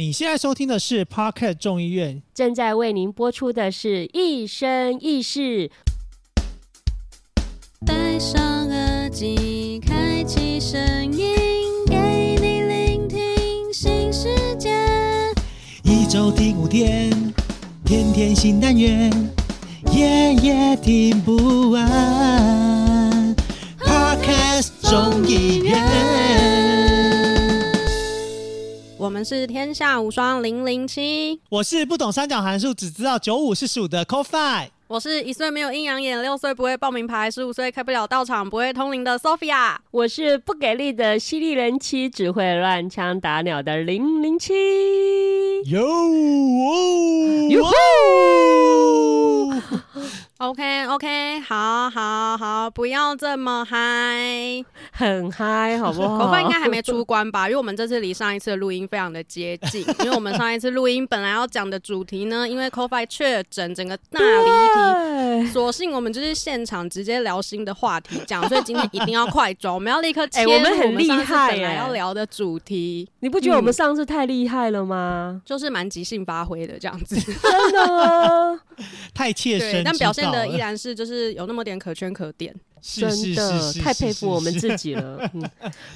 你现在收听的是 Parket 众议院，正在为您播出的是《一生一世》。戴上耳机，开启声音，给你聆听新世界。一周听五天，天天新单元，夜夜听不完。Parket 众议我们是天下无双零零七，我是不懂三角函数，只知道九五是十五的 c o f i 我是一岁没有阴阳眼，六岁不会报名牌，十五岁开不了道场，不会通灵的 Sophia。我是不给力的犀利人妻，只会乱枪打鸟的零零七。哟哦，哟吼！OK OK，好好好，不要这么嗨。很嗨，好不好？口饭应该还没出关吧？因为我们这次离上一次的录音非常的接近，因为我们上一次录音本来要讲的主题呢，因为 c o f i 确诊，整个大离题，索性我们就是现场直接聊新的话题讲，所以今天一定要快转，我们要立刻切 我们很厉害本来要聊的主题，你不觉得我们上次太厉害了吗？就是蛮即兴发挥的这样子。真的啊，太切身对，但表现的依然是就是有那么点可圈可点。真的太佩服我们自己了。嗯，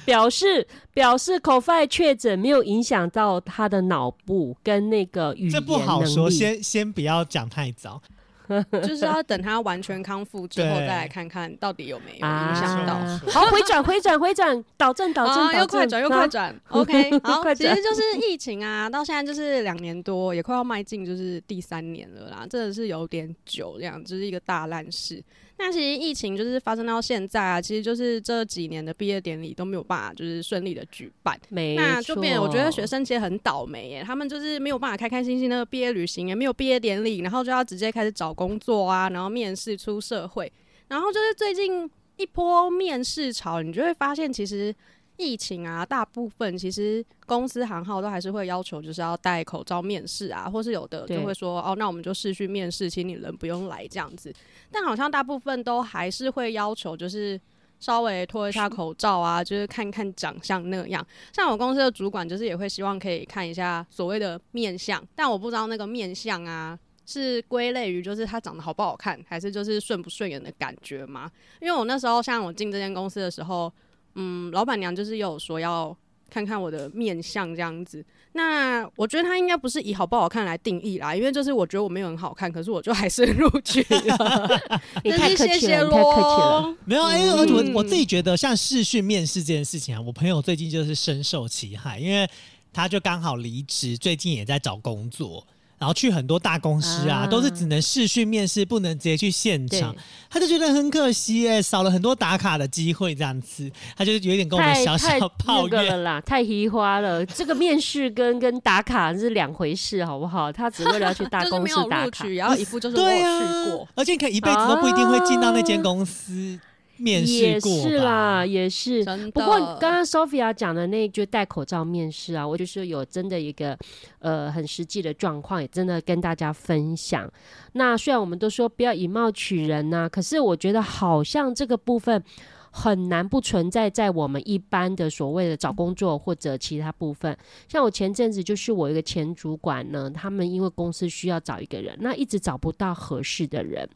表示表示 f i 确诊没有影响到他的脑部跟那个语言这不好能说，力先先不要讲太早。就是要等他完全康复之后再来看看到底有没有啊。影响到。好，回转回转回转，导正导正，又快转又快啊转，OK，好，其实就是疫情啊，到现在就是两年多，也快要迈进就是第三年了啦，真的是有点久，这样就是一个大烂事。那其实疫情就是发生到现在啊，其实就是这几年的毕业典礼都没有办法就是顺利的举办，没那就变，我觉得学生其实很倒霉耶，他们就是没有办法开开心心的毕业旅行，也没有毕业典礼，然后就要直接开始找工作啊，然后面试出社会，然后就是最近一波面试潮，你就会发现其实。疫情啊，大部分其实公司行号都还是会要求，就是要戴口罩面试啊，或是有的就会说，哦，那我们就视讯面试，请你人不用来这样子。但好像大部分都还是会要求，就是稍微脱一下口罩啊，就是看看长相那样。像我公司的主管，就是也会希望可以看一下所谓的面相，但我不知道那个面相啊。是归类于就是他长得好不好看，还是就是顺不顺眼的感觉吗？因为我那时候像我进这间公司的时候，嗯，老板娘就是有说要看看我的面相这样子。那我觉得他应该不是以好不好看来定义啦，因为就是我觉得我没有很好看，可是我就还是 录取了。你太真是谢谢客气了，太客气了。喽。没有，哎、而且我嗯我自己觉得，像视讯面试这件事情啊，我朋友最近就是深受其害，因为他就刚好离职，最近也在找工作。然后去很多大公司啊，啊都是只能视讯面试，不能直接去现对场。他就觉得很可惜哎、少了很多打卡的机会，这样子，他就有点跟我们小小抱怨。了啦，太稀花了。这个面试跟跟打卡是两回事，好不好？他只为了要去大 公司打卡。然后一副就是我去啊过。，而且你可以一辈子都不一定会进到那间公司面试也是啦，也是。不过刚刚 Sophia 讲的那句戴口罩面试啊，我就是有真的一个呃很实际的状况，也真的跟大家分享。那虽然我们都说不要以貌取人呐、可是我觉得好像这个部分。很难不存在在我们一般的所谓的找工作或者其他部分。像我前阵子就是我一个前主管呢，他们因为公司需要找一个人，那一直找不到合适的人，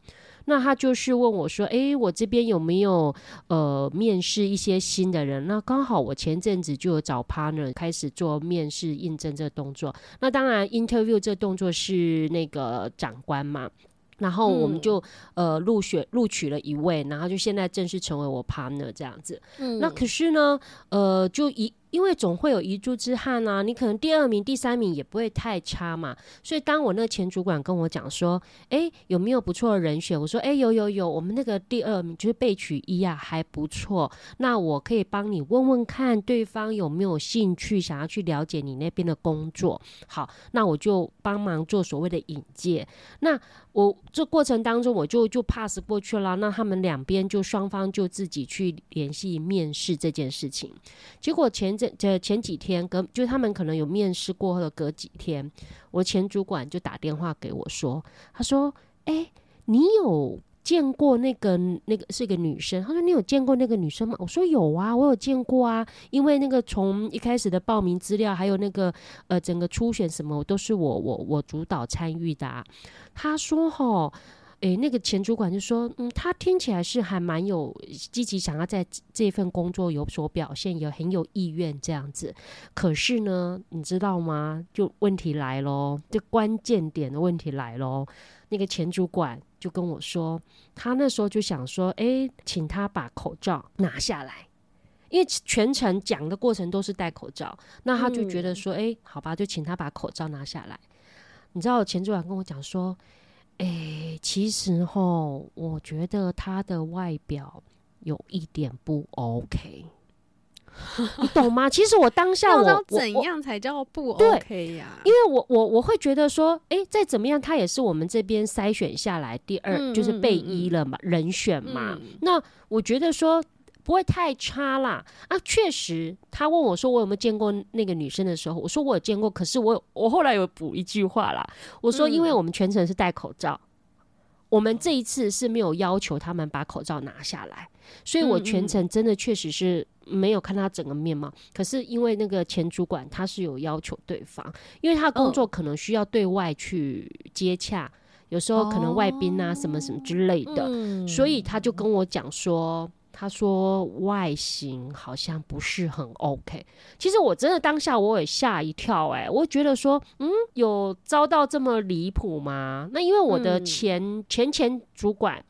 那他就是问我说：“诶，我这边有没有呃面试一些新的人？”那刚好我前阵子就有找 partner 开始做面试应征这个动作。那当然，interview 这个动作是那个长官嘛。然后我们嗯就、呃入选录取了一位，然后就现在正式成为我 partner 这样子。嗯那可是呢，呃，就一因为总会有遗珠之憾啊，你可能第二名、第三名也不会太差嘛。所以当我那个前主管跟我讲说，诶，有没有不错的人选？我说，诶，有有有，我们那个第二名就是被取一啊，还不错。那我可以帮你问问看对方有没有兴趣，想要去了解你那边的工作。好，那我就帮忙做所谓的引荐。那我这过程当中，我就就 pass 过去了。那他们两边就双方就自己去联系面试这件事情。结果前阵这前几天跟就他们可能有面试过后的隔几天，我前主管就打电话给我说，他说：“哎、你有见过那个那个是一个女生。”他说：“你有见过那个女生吗？”我说：“有啊，我有见过啊。因为那个从一开始的报名资料，还有那个呃整个初选什么，都是我我我主导参与的。”啊。他说：“哈。”诶，那个前主管就说：“嗯，他听起来是还蛮有积极，想要在这份工作有所表现，也很有意愿这样子。可是呢，你知道吗？就问题来喽，这关键点的问题来喽。那个前主管就跟我说，他那时候就想说，诶，请他把口罩拿下来，因为全程讲的过程都是戴口罩，那他就觉得说，诶，好吧，就请他把口罩拿下来。你知道前主管跟我讲说。”哎，其实吼，我觉得他的外表有一点不 OK，你懂吗？其实我当下 我怎样才叫不 OK 呀？因为我我我会觉得说，哎，再怎么样，他也是我们这边筛选下来第二就是备一了嘛，人选嘛。那我觉得说。不会太差啦啊！确实，他问我说我有没有见过那个女生的时候，我说我有见过。可是我我后来有补一句话啦，我说因为我们全程是戴口罩，我们这一次是没有要求他们把口罩拿下来，所以我全程真的确实是没有看他整个面貌。可是因为那个前主管他是有要求对方，因为他工作可能需要对外去接洽，有时候可能外宾啊什么什么之类的，所以他就跟我讲说。他说外形好像不是很 OK，其实我真的当下我也吓一跳，哎，我觉得说，嗯，有遭到这么离谱吗？那因为我的前前前主管，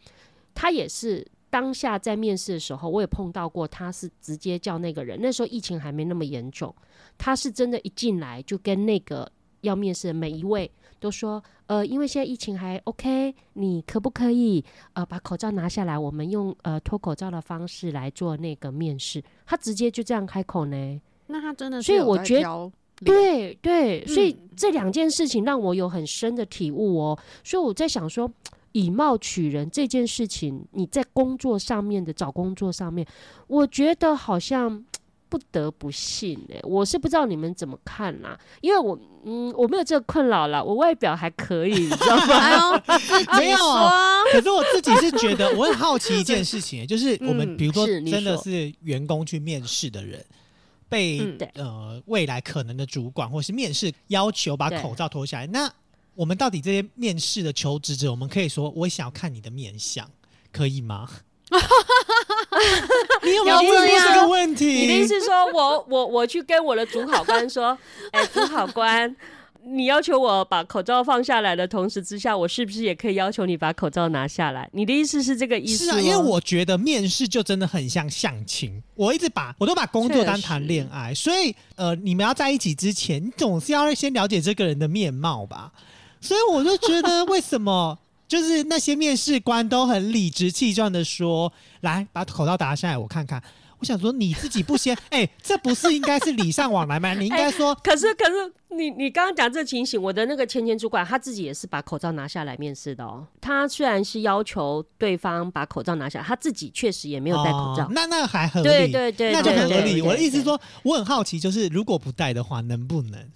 他也是当下在面试的时候，我也碰到过，他是直接叫那个人，那时候疫情还没那么严重，他是真的，一进来就跟那个要面试的每一位。都说，呃，因为现在疫情还 OK，你可不可以呃把口罩拿下来？我们用呃脱口罩的方式来做那个面试。他直接就这样开口呢？那他真的，所以我觉得，对对，所以这两件事情让我有很深的体悟哦。所以我在想说，以貌取人这件事情，你在工作上面的找工作上面，我觉得好像。不得不信哎，我是不知道你们怎么看啦，因为我嗯我没有这个困扰啦，我外表还可以，你知道吗？没有啊，可是我自己是觉得，我很好奇一件事情，就是我们比如说真的是员工去面试的人，被呃未来可能的主管或是面试要求把口罩脱下来，那我们到底这些面试的求职者，我们可以说我想要看你的面相，可以吗？你有没有问过这个问题？你的意思说我我我去跟我的主考官说，哎，主考官，你要求我把口罩放下来的同时之下，我是不是也可以要求你把口罩拿下来？你的意思是这个意思？是啊，因为我觉得面试就真的很像相亲，我一直把我都把工作当谈恋爱，所以呃，你们要在一起之前，你总是要先了解这个人的面貌吧。所以我就觉得为什么？就是那些面试官都很理直气壮的说：“来，把口罩拿下来，我看看。”我想说，你自己不先，哎，这不是应该是礼尚往来吗？你应该说。可是，可是，你你刚刚讲这情形，我的那个前前主管他自己也是把口罩拿下来面试的哦。他虽然是要求对方把口罩拿下来，他自己确实也没有戴口罩。那那还合理，对对对，那就很合理。我的意思是说，我很好奇，就是如果不戴的话，能不能？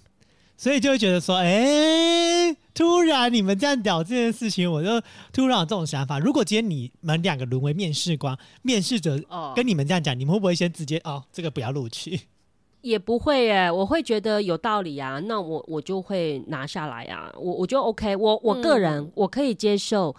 所以就会觉得说，哎，突然你们这样聊这件事情，我就突然有这种想法。如果今天你们两个沦为面试官，面试者跟你们这样讲，你们会不会先直接哦，这个不要录取？也不会耶，我会觉得有道理啊，那我我就会拿下来啊，我我就 OK，我我个人我可以接受。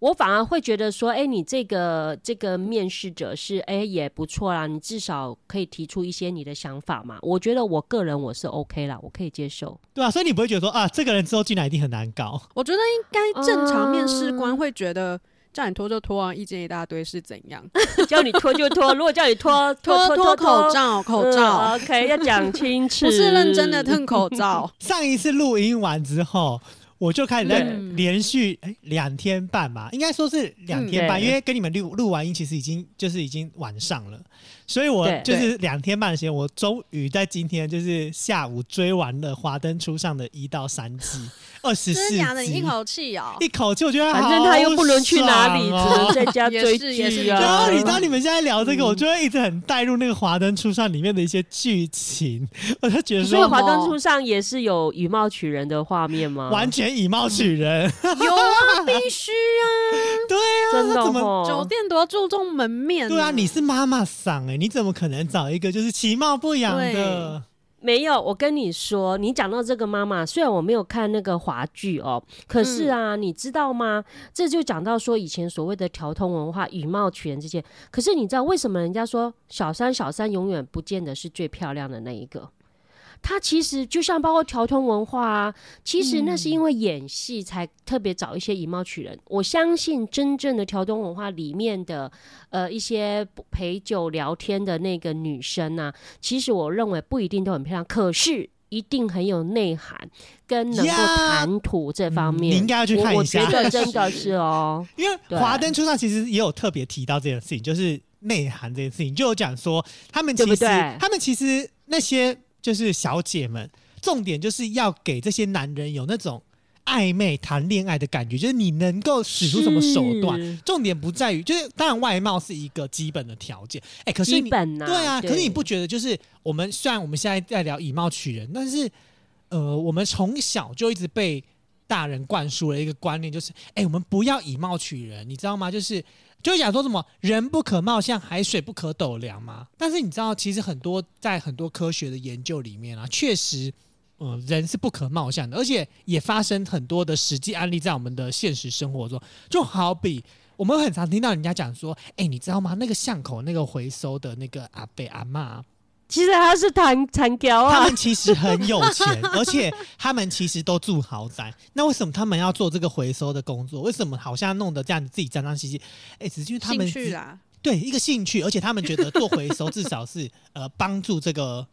我反而会觉得说，哎，你这个这个面试者是哎也不错啦，你至少可以提出一些你的想法嘛。我觉得我个人我是 OK 啦，我可以接受。对啊，所以你不会觉得说啊，这个人之后进来一定很难搞。我觉得应该正常面试官会觉得叫你脱就脱啊，意见一大堆是怎样？叫你脱就脱，如果叫你脱脱脱口罩口罩，OK，要讲清 楚，不是认真的吞口罩。上一次录音完之后。我就开始在连续哎两天半嘛，应该说是两天半，因为跟你们录录完音，其实已经就是已经晚上了，所以我就是两天半的时间，我终于在今天就是下午追完了《华灯初上》的一到三季，二十四集，真的假的？你一口气哦、一口气，我觉得反正他又不能去哪里，只能在家追剧啊。然后你当你们现在聊这个，嗯。我就会一直很带入那个《华灯初上》里面的一些剧情，我就觉得所以说华灯初上也是有以貌取人的画面吗？完全以貌取人，有啊，必须啊！对啊，真的他怎么哦。酒店都要注重门面、对啊，你是妈妈桑哎，你怎么可能找一个就是其貌不扬的？没有，我跟你说，你讲到这个妈妈，虽然我没有看那个华剧哦，可是啊，你知道吗？这就讲到说以前所谓的调通文化、以貌取人这些。可是你知道为什么人家说小三小三永远不见得是最漂亮的那一个？他其实就像包括调通文化啊，其实那是因为演戏才特别找一些以貌取人。我相信真正的调通文化里面的呃一些陪酒聊天的那个女生啊，其实我认为不一定都很漂亮，可是一定很有内涵，跟能够呀谈吐这方面，嗯你应该要去看我。我一下觉得 真的是哦，因为华灯初上其实也有特别提到这件事情，就是内涵这件事情，就有讲说他们其实对不对他们其实那些就是小姐们，重点就是要给这些男人有那种暧昧谈恋爱的感觉，就是你能够使出什么手段。重点不在于，就是当然外貌是一个基本的条件，哎、可是你基本呐、对啊，可是你不觉得就是我们虽然我们现在在聊以貌取人，但是呃，我们从小就一直被大人灌输了一个观念，就是哎、我们不要以貌取人，你知道吗？就是就讲说什么人不可貌相，海水不可斗量嘛。但是你知道，其实很多在很多科学的研究里面啊，确实。嗯，人是不可貌相的，而且也发生很多的实际案例在我们的现实生活中。就好比我们很常听到人家讲说，哎、你知道吗？那个巷口那个回收的那个阿伯阿妈，其实他是谈残雕啊他们，其实很有钱，而且他们其实都住豪宅。那为什么他们要做这个回收的工作？为什么好像弄得这样子自己脏脏兮兮？哎、只是因为他们兴趣啦，对一个兴趣，而且他们觉得做回收至少是呃帮助这个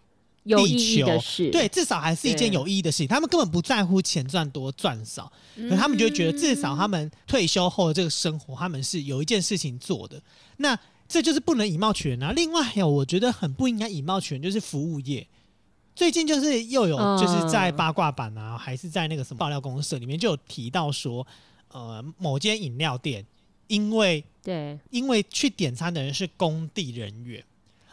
有意义地球的事，对，至少还是一件有意义的事情。他们根本不在乎钱赚多赚少，可他们就会觉得至少他们退休后的这个生活，他们是有一件事情做的。那这就是不能以貌取人啊。另外还有，我觉得很不应该以貌取人，就是服务业。最近就是又有嗯就是在八卦版啊，还是在那个什么爆料公社里面就有提到说，呃，某间饮料店因为对因为去点餐的人是工地人员，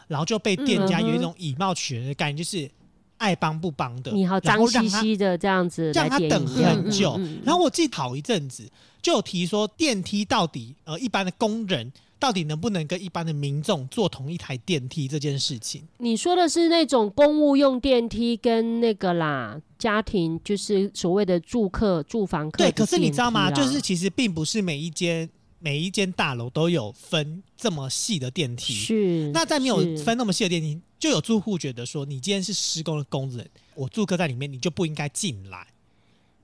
然后就被店家有一种以貌取人的概念，就是爱帮不帮的，你好脏兮兮的这样子来让他等很久。嗯嗯嗯然后我记得好一阵子就有提说，电梯到底呃一般的工人到底能不能跟一般的民众坐同一台电梯这件事情。你说的是那种公务用电梯跟那个啦，家庭就是所谓的住客住房客的对，可是你知道吗？就是其实并不是每一间每一间大楼都有分这么细的电梯。是那在没有分那么细的电梯，就有住户觉得说，你今天是施工的工人，我住客在里面，你就不应该进来，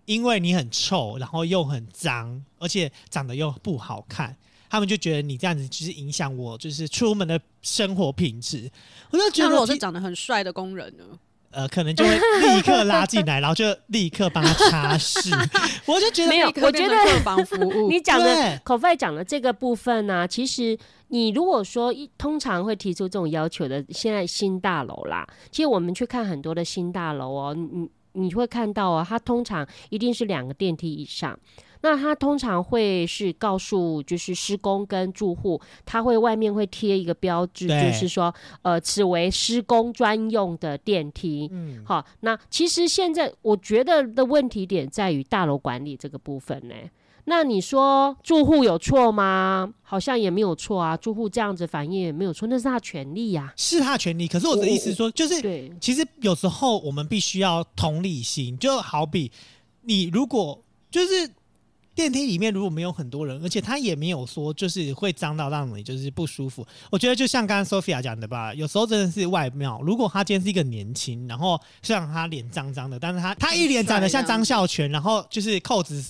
因为你很臭，然后又很脏，而且长得又不好看。他们就觉得你这样子就是影响我，就是出门的生活品质。我就觉得如果得是长得很帅的工人呢？呃，可能就会立刻拉进来，然后就立刻帮他擦拭。我就觉得没有我觉得变成客房服务，你讲对的口费讲的这个部分呢、其实你如果说一通常会提出这种要求的，现在新大楼啦，其实我们去看很多的新大楼哦，你你你会看到哦，它通常一定是两个电梯以上。那他通常会是告诉就是施工跟住户，他会外面会贴一个标志，就是说，呃，此为施工专用的电梯。嗯，好，那其实现在我觉得的问题点在于大楼管理这个部分呢。那你说住户有错吗？好像也没有错啊，住户这样子反应也没有错，那是他的权利呀、是他的权利。可是我的意思是说，就是对，其实有时候我们必须要同理心，就好比你如果就是电梯里面如果没有很多人，而且他也没有说就是会脏到让你就是不舒服。我觉得就像刚刚 Sophia 讲的吧，有时候真的是外貌。如果他今天是一个年轻，然后虽然他脸脏脏的，但是他他一脸长得像张孝全，然后就是扣子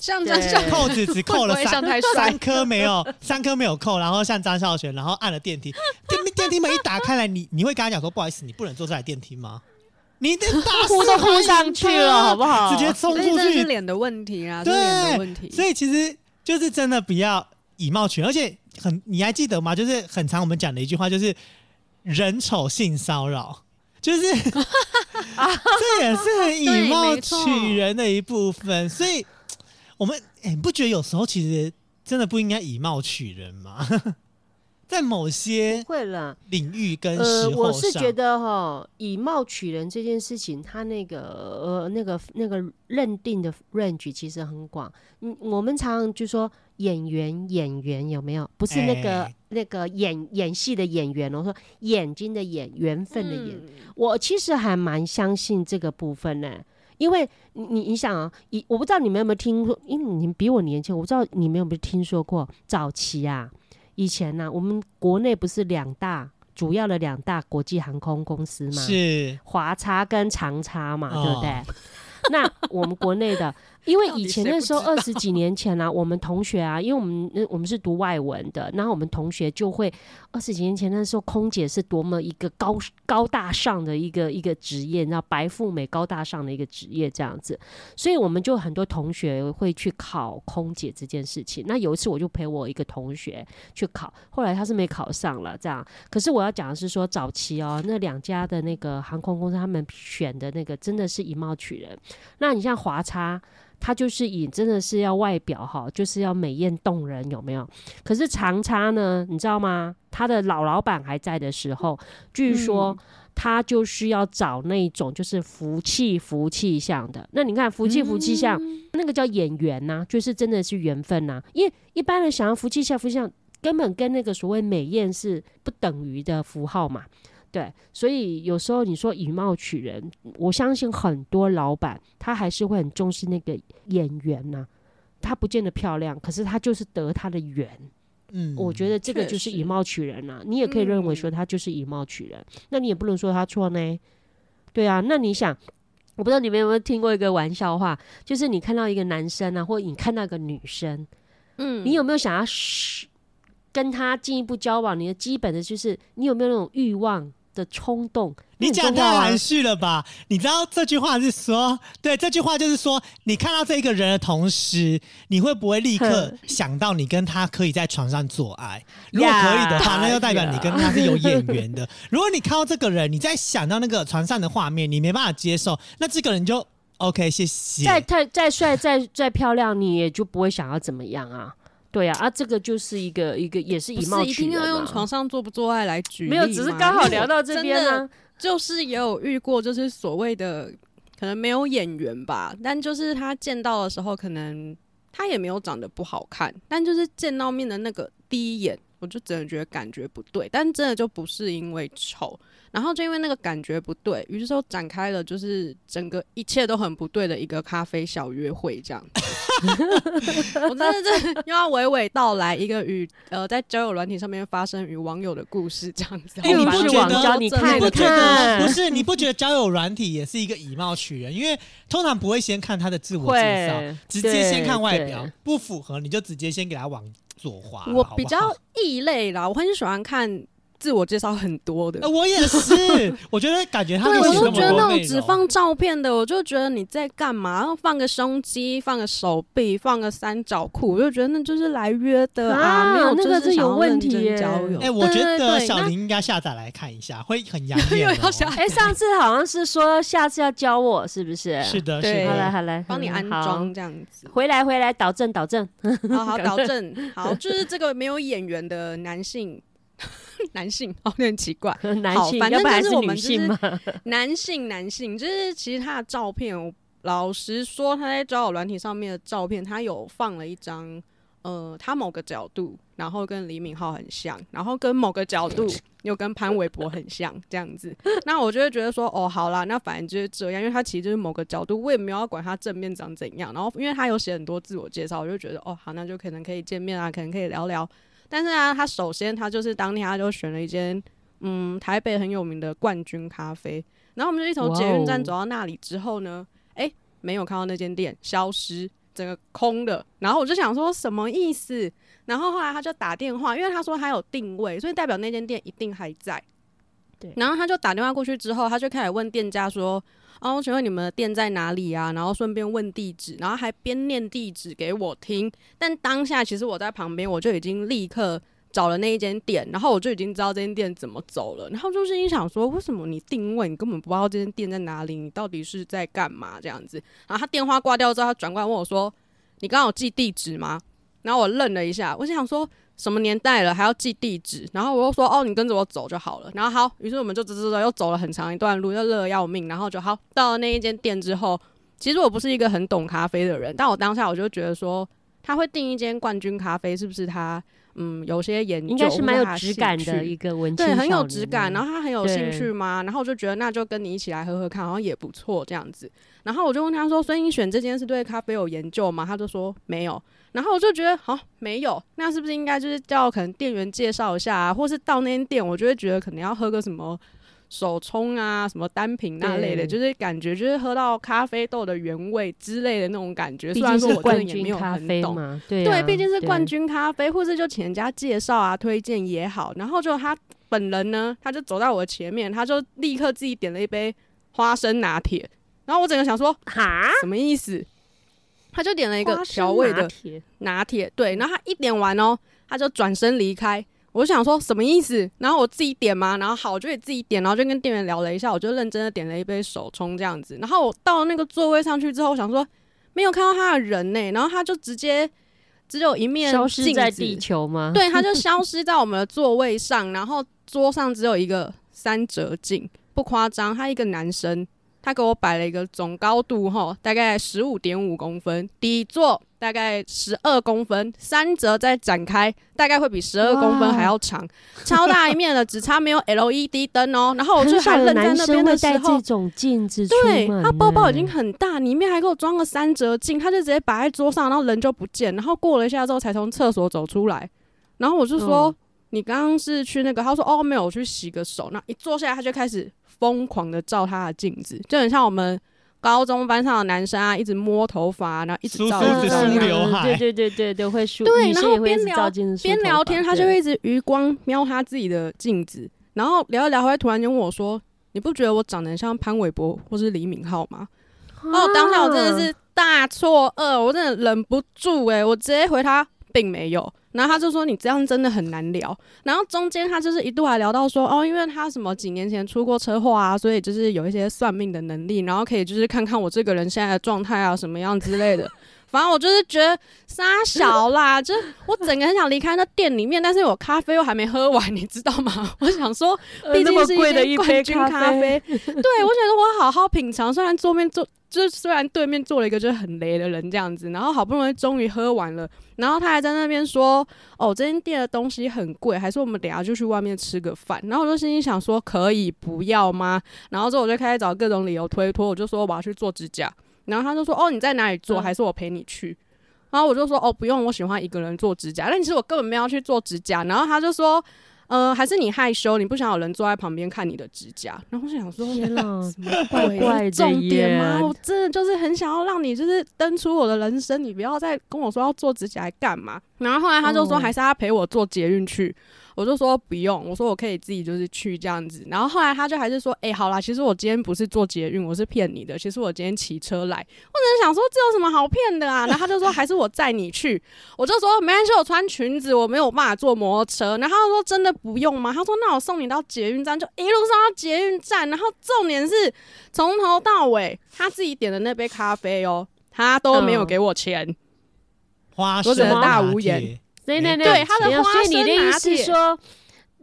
扣子只扣了三三颗没有，三颗没有扣，然后像张孝全，然后按了电梯，电电梯门一打开来，你你会跟他讲说不好意思，你不能坐这台电梯吗？你得大呼都呼上去了，好不好？直接冲出去，是脸的问题啊，这是脸的对问题。所以其实就是真的不要以貌取人，而且很你还记得吗？就是很常我们讲的一句话，就是人丑性骚扰，就是 这也是很以貌取人的一部分。所以，我们哎，你不觉得有时候其实真的不应该以貌取人吗？在某些会了领域跟呃，时候我是觉得哈，以貌取人这件事情，它那个呃那个那个认定的 range 其实很广。嗯，我们常常就说演员演员有没有？不是那个、哎那个演演戏的演员哦，我说眼睛的眼，缘分的缘。嗯我其实还蛮相信这个部分呢，因为你你你想啊，以我不知道你们有没有听说，因为你们比我年轻，我不知道你们有没有听说过早期啊，以前呢、我们国内不是两大主要的两大国际航空公司吗？是华差跟长差嘛，哦对不对？那我们国内的，因为以前那时候二十几年前啊，我们同学啊，因为我们呃我们是读外文的，然后我们同学就会二十几年前那时候，空姐是多么一个高高大上的一个一个职业，你知道白富美高大上的一个职业这样子，所以我们就很多同学会去考空姐这件事情。那有一次我就陪我一个同学去考，后来他是没考上了，这样。可是我要讲的是说，早期哦，那两家的那个航空公司，他们选的那个真的是以貌取人。那你像华差，它就是以真的是要外表哈，就是要美艳动人，有没有？可是长差呢，你知道吗？他的老老板还在的时候，据说。他就是要找那种就是福气福气相的，那你看福气福气相、那个叫演员呐、就是真的是缘分呐、因为一般人想要福气相福气相，根本跟那个所谓美艳是不等于的符号嘛。对，所以有时候你说以貌取人，我相信很多老板他还是会很重视那个演员呐、他不见得漂亮，可是他就是得他的缘。嗯，我觉得这个就是以貌取人啊，你也可以认为说他就是以貌取人，那你也不能说他错呢。对啊，那你想，我不知道你们有没有听过一个玩笑话，就是你看到一个男生啊，或者你看到一个女生，嗯你有没有想要嘘跟他进一步交往？你的基本的就是你有没有那种欲望的冲动？你讲太含蓄了吧？你知道这句话是说，对，这句话就是说，你看到这一个人的同时，你会不会立刻想到你跟他可以在床上做爱？如果可以的话，那就代表你跟他是有眼缘的。如果你看到这个人，你在想到那个床上的画面，你没办法接受，那这个人就 OK，谢谢。再太再帅再再漂亮，你也就不会想要怎么样啊？对啊，啊，这个就是一个一个也是以貌不是一定要用床上做不做爱来举例没有，只是吗刚好聊到这边真的呢、就是也有遇过，就是所谓的可能没有眼缘吧，但就是他见到的时候，可能他也没有长得不好看，但就是见到面的那个第一眼，我就真的觉得感觉不对，但真的就不是因为丑，然后就因为那个感觉不对，于是就展开了就是整个一切都很不对的一个咖啡小约会这样子。我真的是 又要娓娓道来一个与呃在交友软体上面发生与网友的故事这样子。哎你不觉得你真的看你你不觉得看不是？你不觉得交友软体也是一个以貌取人？因为通常不会先看他的自我介绍，直接先看外表，不符合你就直接先给他往左滑。我比较异类啦，我很喜欢看自我介绍很多的呃，。我也是，我觉得感觉他对，就我就写那么多觉得那种只放照片的，我就觉得你在干嘛？然后放个胸肌，放个手臂，放个三角裤，我就觉得那就是来约的啊，啊没有那个是有问题耶交友。哎、我觉得小林应该下载来看一下，会很养 又眼、哎、上次好像是说下次要教我，是不是？是的，对是的。好来好来，帮你安装这样子。回来回来，导正导正。好好导正，好，就是这个没有眼缘的男性，男性哦，有点奇怪，男性，好反正就是我们就是？男性男性，就是其实他的照片，我老实说，他在交友软体上面的照片，他有放了一张，呃，他某个角度，然后跟李敏镐很像，然后跟某个角度又跟潘玮柏很像，这样子。那我就会觉得说，哦，好啦，那反正就是这样，因为他其实就是某个角度，我也没有要管他正面长怎样。然后因为他有写很多自我介绍，我就觉得，哦，好，那就可能可以见面啊，可能可以聊聊。但是啊，他首先他就是当天他就选了一间嗯台北很有名的冠军咖啡，然后我们就一从捷运站走到那里之后呢，哎、没有看到那间店，消失，整个空的。然后我就想说什么意思？然后后来他就打电话，因为他说他有定位，所以代表那间店一定还在。对然后他就打电话过去之后，他就开始问店家说：“哦，请问你们的店在哪里啊？”然后顺便问地址，然后还边念地址给我听。但当下其实我在旁边，我就已经立刻找了那一间店，然后我就已经知道这间店怎么走了，然后就心里想说，为什么你定位你根本不知道这间店在哪里，你到底是在干嘛这样子？然后他电话挂掉之后，他转过来问我说：“你刚刚有记地址吗？”然后我愣了一下，我想说什么年代了还要记地址？然后我又说：“哦，你跟着我走就好了。”然后好，于是我们就走走走，又走了很长一段路，又热得要命。然后就好到了那一间店之后，其实我不是一个很懂咖啡的人，但我当下我就觉得说，他会订一间冠军咖啡，是不是他嗯有些研究，应该是蛮有质质感的一个文青对，很有质感，然后他很有兴趣吗？然后我就觉得那就跟你一起来喝喝看，好像也不错这样子。然后我就问他说：“所以你选这间是对咖啡有研究吗？”他就说没有。然后我就觉得好、没有，那是不是应该就是叫可能店员介绍一下啊，或是到那间店，我就会觉得可能要喝个什么手冲啊，什么单品那类的，就是感觉就是喝到咖啡豆的原味之类的那种感觉。毕虽然说我真的也没军咖有很懂，对毕竟是冠军咖啡，或是就请人家介绍啊、推荐也好。然后就他本人呢，他就走到我的前面，他就立刻自己点了一杯花生拿铁。然后我整个想说哈，什么意思？他就点了一个调味的拿铁，对，然后他一点完哦，他就转身离开。我想说什么意思？然后我自己点嘛，然后好，我就也自己点，然后就跟店员聊了一下，我就认真的点了一杯手冲这样子。然后我到了那个座位上去之后，我想说没有看到他的人呢、然后他就直接只有一面消失在地球吗？对，他就 消失在我们的座位上，然后桌上只有一个三折镜，不夸张，他一个男生，他给我摆了一个总高度哈，大概十五点五公分，底座大概十二公分，三折再展开，大概会比十二公分还要长，超大一面的，只差没有 LED 灯哦。然后我就还愣在那边的时候带这候。种镜子出对他包包已经很大，里面还给我装了三折镜，他就直接摆在桌上，然后人就不见。然后过了一下之后，才从厕所走出来。然后我就说：“嗯你刚刚是去那个？”他说：“哦，没有，我去洗个手。”那一坐下来，他就开始疯狂的照他的镜子，就很像我们高中班上的男生啊，一直摸头发啊，然后一直梳照梳子刘海。对对对对对，会梳，对然后边聊边聊天，他就会一直余光瞄他自己的镜子，然后聊一聊，会突然间问我说：“你不觉得我长得像潘玮柏或是李敏镐吗？”哦，当下我真的啊是大错愕，我真的忍不住诶、我直接回他并没有。然后他就说你这样真的很难聊。然后中间他就是一度还聊到说哦，因为他什么几年前出过车祸啊，所以就是有一些算命的能力，然后可以就是看看我这个人现在的状态啊什么样之类的。反正我就是觉得傻小啦，就是我整个很想离开那店里面，但是我咖啡又还没喝完，你知道吗？我想说，呃毕竟是那么贵的一杯冠军咖啡，对我觉得我好好品尝。虽然桌面坐，就是虽然对面坐了一个就是很雷的人这样子，然后好不容易终于喝完了，然后他还在那边说：“哦，这间店的东西很贵，还是我们等下就去外面吃个饭。”然后我就心里想说：“可以不要吗？”然后之后我就开始找各种理由推脱，我就说我要去做指甲，然后他就说：“哦，你在哪里做？还是我陪你去？”然后我就说：“哦，不用，我喜欢一个人做指甲。”但其实我根本没有去做指甲。然后他就说：“呃，还是你害羞，你不想有人坐在旁边看你的指甲。”然后我就想说：“天哪，什么鬼怪怪的重点吗？我真的就是很想要让你就是登出我的人生，你不要再跟我说要做指甲来干嘛。然后后来他就说哦还是他陪我坐捷运去，我就说不用，我说我可以自己就是去这样子。然后后来他就还是说，哎、好啦，其实我今天不是坐捷运，我是骗你的，其实我今天骑车来。我只是想说这有什么好骗的啊？然后他就说还是我载你去，我就说没关系，我穿裙子，我没有办法坐摩托车。然后他说真的不用吗？他说那我送你到捷运站，就一路上到捷运站。然后重点是从头到尾他自己点的那杯咖啡哦，他都没有嗯给我钱。花我只能生大无言对对对他的花所以你的意思说，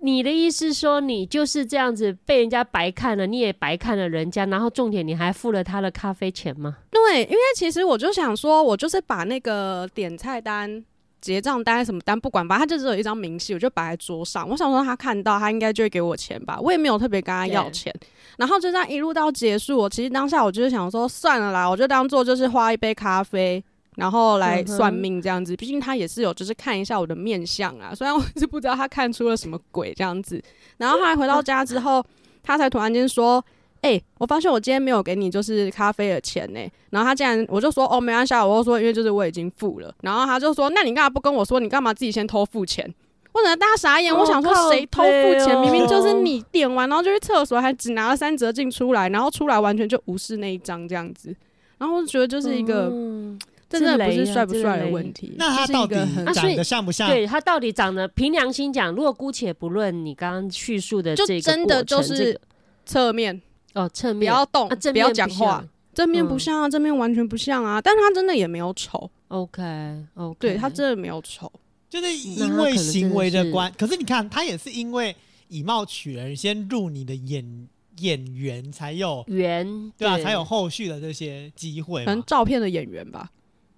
你的意思说你就是这样子被人家白看了，你也白看了人家，然后重点你还付了他的咖啡钱吗？对，因为其实我就想说，我就是把那个点菜单、结账单什么单不管吧，他就只有一张明细，我就摆在桌上。我想说他看到，他应该就会给我钱吧，我也没有特别跟他要钱。然后就这样一路到结束，我其实当下我就是想说，算了啦，我就当做就是花一杯咖啡。然后来算命这样子，毕竟他也是有，就是看一下我的面相啊。虽然我是不知道他看出了什么鬼这样子。然后后来回到家之后，他才突然间说：“哎、我发现我今天没有给你就是咖啡的钱呢、然后他竟然我就说：“哦，没关系，啊，我就说因为就是我已经付了。”然后他就说：“那你干嘛不跟我说？你干嘛自己先偷付钱？”我整个大傻眼，我想说谁偷付钱？明明就是你点完，然后就去厕所，还只拿了三折进出来，然后出来完全就无视那一张这样子。然后我就觉得就是一个。真的不是帅不帅的问题，那他到底长得像不像？对他到底长得，凭良心讲，如果姑且不论你刚刚叙述的就这个真的就是侧面。哦侧面。不要动，啊正不要讲话，正面嗯。不像啊，正面完全不像啊，但他真的也没有丑，OK OK，对他真的没有丑，就是因为行为的关，可是。你看他也是因为以貌取人，先入你的眼眼缘，才有缘对啊，才有后续的这些机会可能。照片的演员吧。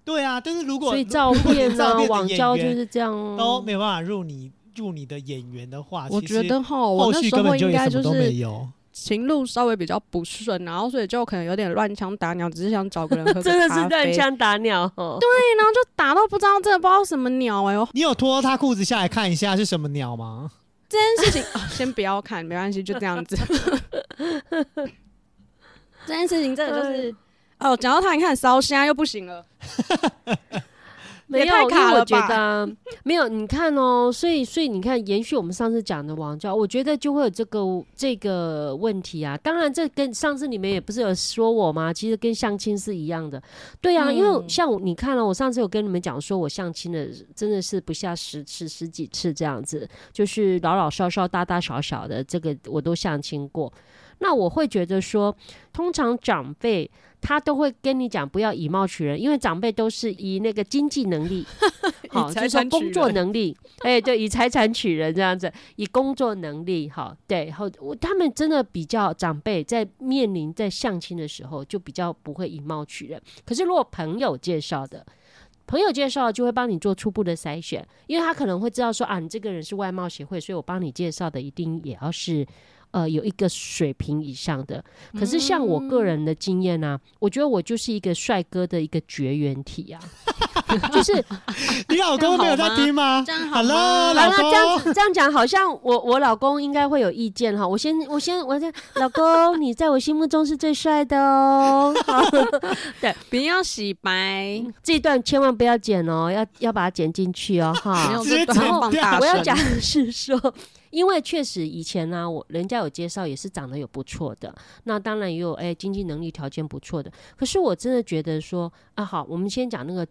对啊，但是如果所以照片啊照片网交就是这样哦都没有办法入你入你的眼缘的话，我觉得哈，我后那时候续根本就应该就也什么都没是有。情路稍微比较不顺，然后所以就可能有点乱枪打鸟，只是想找个人喝个 真的是乱枪打鸟哦。对，然后就打到不知道真的不知道什么鸟哎、呦，你有脱他裤子下来看一下是什么鸟吗？这件事情、啊、先不要看，没关系，就这样子。这件事情真的就是，哦，讲到他你看烧虾又不行了，没有，也太因为我觉得啊没有。你看哦，所以所以你看，延续我们上次讲的王教，我觉得就会有这个这个问题啊。当然，这跟上次你们也不是有说我吗？其实跟相亲是一样的。对啊，因为嗯像你看了，我上次有跟你们讲说，我相亲的真的是不下十次十几次这样子，就是老老少少、大大小小的，这个我都相亲过。那我会觉得说，通常长辈他都会跟你讲不要以貌取人，因为长辈都是以那个经济能力，好，以就是工作能力，哎，对，以财产取人这样子，以工作能力，好，对，好，我他们真的比较长辈在面临在相亲的时候，就比较不会以貌取人。可是如果朋友介绍的，朋友介绍就会帮你做初步的筛选，因为他可能会知道说啊，你这个人是外貌协会，所以我帮你介绍的一定也要是呃有一个水平以上的。可是像我个人的经验呢、我觉得我就是一个帅哥的一个绝缘体啊，就是 你老公没有在听吗这样好？Hello，老完了这样这样讲，好像我我老公应该会有意见哈。我先 我先我先，老公你在我心目中是最帅的哦。对，不要洗白，这一段千万不要剪哦，要要把它剪进去哦哈没。有直接这段剪掉放大声我要讲的是说，因为确实以前呢、我人家有介绍也是长得有不错的，那当然也有哎、经济能力条件不错的。可是我真的觉得说啊，好，我们先讲那个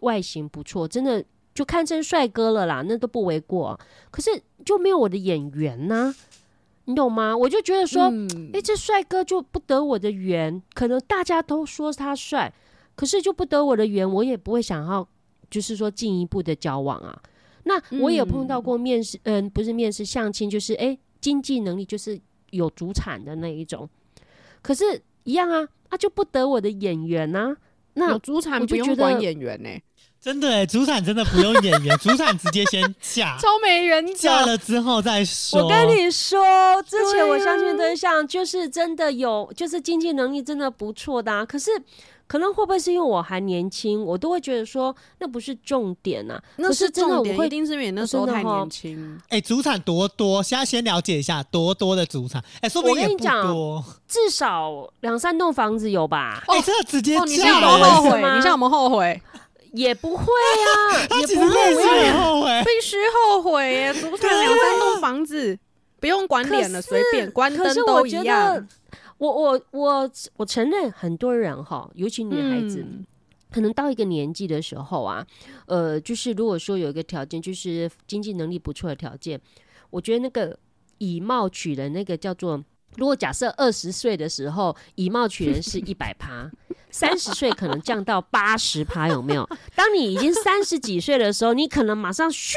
外形不错，真的就堪称帅哥了啦，那都不为过。可是就没有我的眼缘呐、你懂吗？我就觉得说，嗯哎、这帅哥就不得我的缘，可能大家都说他帅，可是就不得我的缘，我也不会想要，就是说进一步的交往啊。那我也有碰到过面试，嗯、不是面试相亲，就是哎、经济能力就是有主产的那一种，可是一样啊，他、就不得我的眼缘呐、那有主产不我就觉得用管演员呢、真的哎，主产真的不用演员，主产直接先嫁，超没人嫁。了之后再说。我跟你说，之前我相亲啊对象就是真的有，就是经济能力真的不错的、啊。可是可能会不会是因为我还年轻，我都会觉得说那不是重点啊。那是真的重点，我会一定是因为你那时候太年轻。哎，主产多多，现在先了解一下多多的主产，哎，说不我定也不跟你讲多。至少两三栋房子有吧？哎，真的直接哦，你现嫁在有没有后悔？你现在有没有后悔？也不会啊，也不会心很后悔。必须后悔耶！主产两三栋房子，不用管脸了，随便关可灯都一样得。，我我我我承认很多人哈，尤其女孩子。嗯可能到一个年纪的时候啊，呃，就是如果说有一个条件，就是经济能力不错的条件，我觉得那个以貌取人，那个叫做，如果假设二十岁的时候以貌取人是一百趴，三十岁可能降到八十趴，有没有？当你已经三十几岁的时候，你可能马上咻，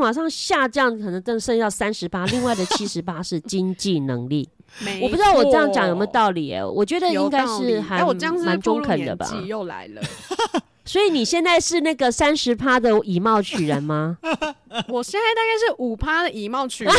马上下降，可能正剩下三十八，另外的七十八是经济能力。没我不知道我这样讲有没有道理、欸？我觉得有应该是还哎我这样是蛮中肯的吧。年纪又来了。所以你现在是那个三十趴的以貌取人吗？我现在大概是五趴的以貌取人。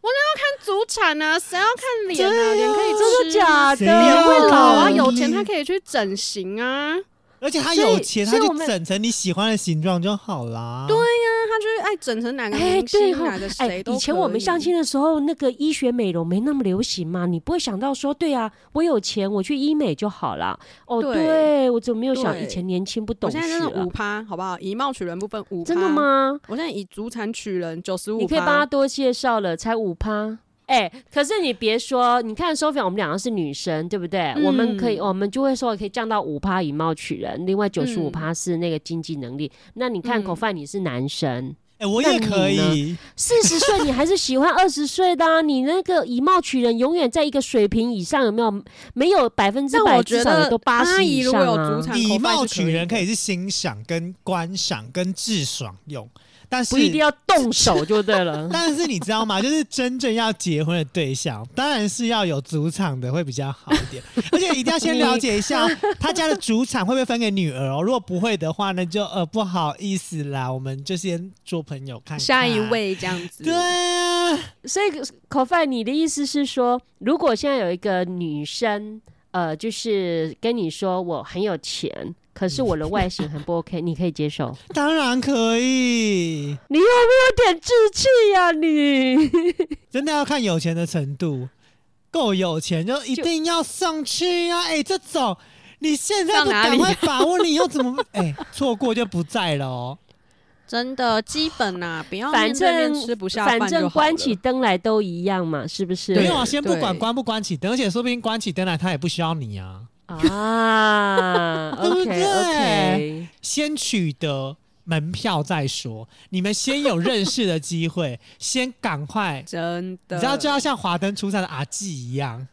我那要看祖产啊，谁要看脸啊？脸可以真的假的？谁脸会老啊，嗯有钱他可以去整形啊。而且他有钱，他就整成你喜欢的形状就好啦。对呀他就是爱整成哪个哎，明星、对哈哪个，哎谁，都以前我们相亲的时候，那个医学美容没那么流行嘛，你不会想到说，对啊，我有钱，我去医美就好了。哦，对对，我怎么没有想对以前年轻不懂事我现在真的啊五？趴，好不好？以貌取人部分五趴，真的？吗？我现在以主产取人九十五，你可以帮他多介绍了，才五趴。哎、可是你别说，你看 Sophia，我们两个是女生，对不对？嗯我们可以，我们就会说可以降到五趴以貌取人，另外九十五趴是那个经济能力。那你看嗯口饭，你是男生，哎、我也可以。四十岁你还是喜欢二十岁的、啊，你那个以貌取人永远在一个水平以上，有没有？没有百分之百，但我觉至少也得都八十以上啊以口饭貌取人可以是欣赏、跟观赏、跟智爽用，但是不一定要动手就对了。但是你知道吗？就是真正要结婚的对象，当然是要有主场的会比较好一点，而且一定要先了解一下他家的主场会不会分给女儿哦。如果不会的话，那就呃不好意思啦，我们就先做朋友看看。下一，位这样子。对啊，所以口饭，你的意思是说，如果现在有一个女生，呃，就是跟你说我很有钱，可是我的外形很不 OK，你可以接受？当然可以，你有没有点志气呀、你 真的要看有钱的程度，够有钱就一定要上去啊！哎、这种你现在不上哪里赶快把握，你又怎么 哎错过就不在了哦。真的基本呐、不要反正吃不下反正饭就好了关起灯来都一样嘛，是不是？没有啊，先不管对关不关起灯，而且说不定关起灯来他也不需要你啊。啊对不对？先取得门票再说，你们先有认识的机会，先赶快，真的，你知道就要像华灯初上的阿纪一样，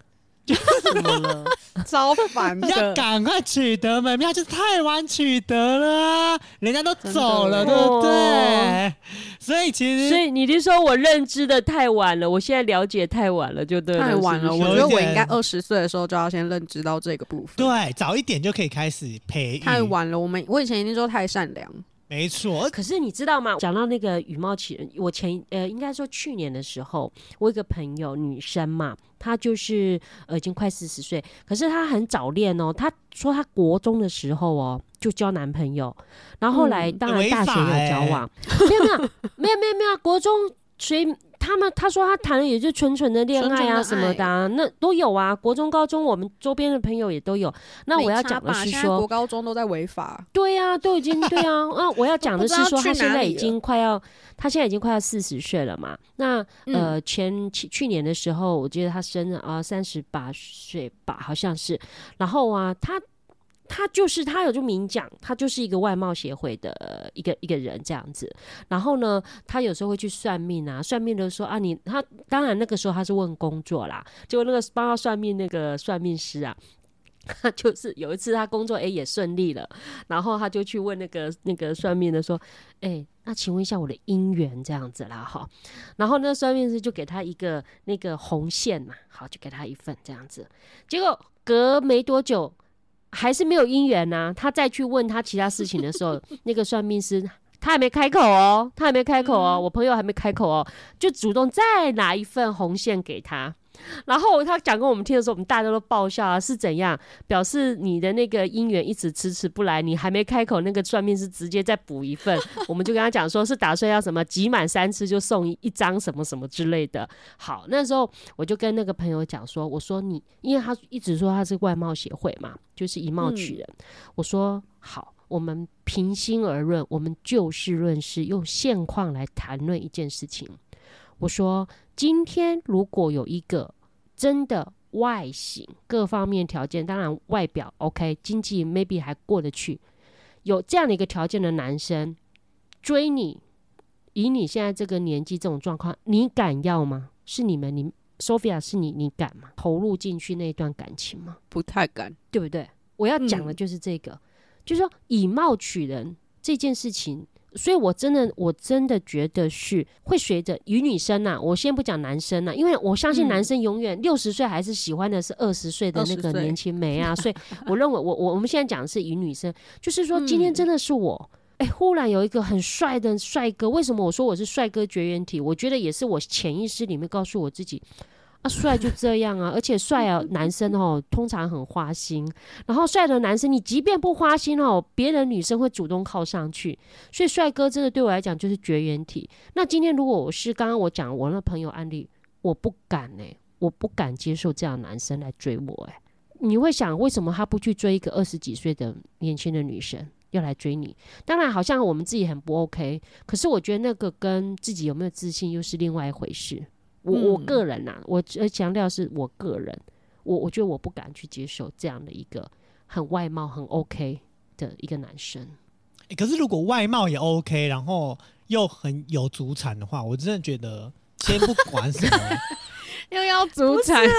怎么了？超烦你要的。赶快取得门票，就是太晚取得了啊，人家都走了，对不对哦？所以其实所以你就说我认知的太晚了，我现在了解太晚了，就对了，太晚了，是是我觉得我应该二十岁的时候就要先认知到这个部分。对早一点就可以开始培育，太，晚了，我们我以前一定说太善良，没错，可是你知道吗？讲到那个羽毛起人，我前呃应该说去年的时候，我有一个朋友女生嘛，她就是呃已经快四十岁，可是她很早恋哦。她说她国中的时候哦就交男朋友，然后后来嗯当然大学有交往，没有没有没有没有没有，国中谁他们他说他谈的也就纯纯的恋爱啊什么的、啊，那都有啊。国中、高中我们周边的朋友也都有。那我要讲的是说国，高中都在违法，对呀、都已经对啊。那 我要讲的是说，他现在已经快要，他现在已经快要四十岁了嘛。那嗯呃，前去去年的时候，我记得他生日啊三十八岁吧，好像是。然后啊，他他就是他有就明讲，他就是一个外貌协会的一个一个人这样子。然后呢，他有时候会去算命啊，算命的说啊，你他当然那个时候他是问工作啦，结果那个帮他算命那个算命师啊。他就是有一次他工作诶也顺利了，然后他就去问那个那个算命的说，哎、那请问一下我的姻缘这样子啦哈，然后那算命师就给他一个那个红线嘛，好就给他一份这样子，结果隔没多久还是没有姻缘呐、他再去问他其他事情的时候，那个算命师。他还没开口哦，他还没开口哦，我朋友还没开口哦，就主动再拿一份红线给他。然后他讲给我们听的时候，我们大家都爆笑啊，是怎样？表示你的那个姻缘一直迟迟不来，你还没开口，那个算命是直接再补一份，我们就跟他讲说是打算要什么集满三次就送一一张什么什么之类的。好，那时候我就跟那个朋友讲说，我说你，因为他一直说他是外貌协会嘛，就是以貌取人，我说好。我们平心而论，我们就事论事，用现况来谈论一件事情。我说，今天如果有一个真的外形各方面条件，当然外表 OK，经济 maybe 还过得去，有这样的一个条件的男生追你，以你现在这个年纪这种状况，你敢要吗？是你们，你 Sophia 是你，你敢吗？投入进去那段感情吗？不太敢。对不对？我要讲的嗯就是这个，就是说以貌取人这件事情。所以，我真的，我真的觉得是会随着与女生呐、我先不讲男生呐、因为我相信嗯男生永远六十岁还是喜欢的是二十岁的那个年轻美啊，所以 我认为我我我们现在讲的是与女生，就是说今天嗯真的是我，哎、忽然有一个很帅的帅哥，为什么我说我是帅哥绝缘体？我觉得也是我潜意识里面告诉我自己，啊，帅就这样啊，而且帅啊，男生哦通常很花心，然后帅的男生你即便不花心哦，别人女生会主动靠上去，所以帅哥真的对我来讲就是绝缘体。那今天如果我是刚刚我讲我那朋友案例，我不敢呢、我不敢接受这样男生来追我哎、你会想为什么他不去追一个二十几岁的年轻的女生？要来追你，当然好像我们自己很不 OK，可是我觉得那个跟自己有没有自信又是另外一回事。我我嗯个人呐、我呃强调是我个人，我我觉得我不敢去接受这样的一个很外貌很 OK 的一个男生。欸可是如果外貌也 OK，然后又很有祖产的话，我真的觉得先不管什么，又要祖产啊，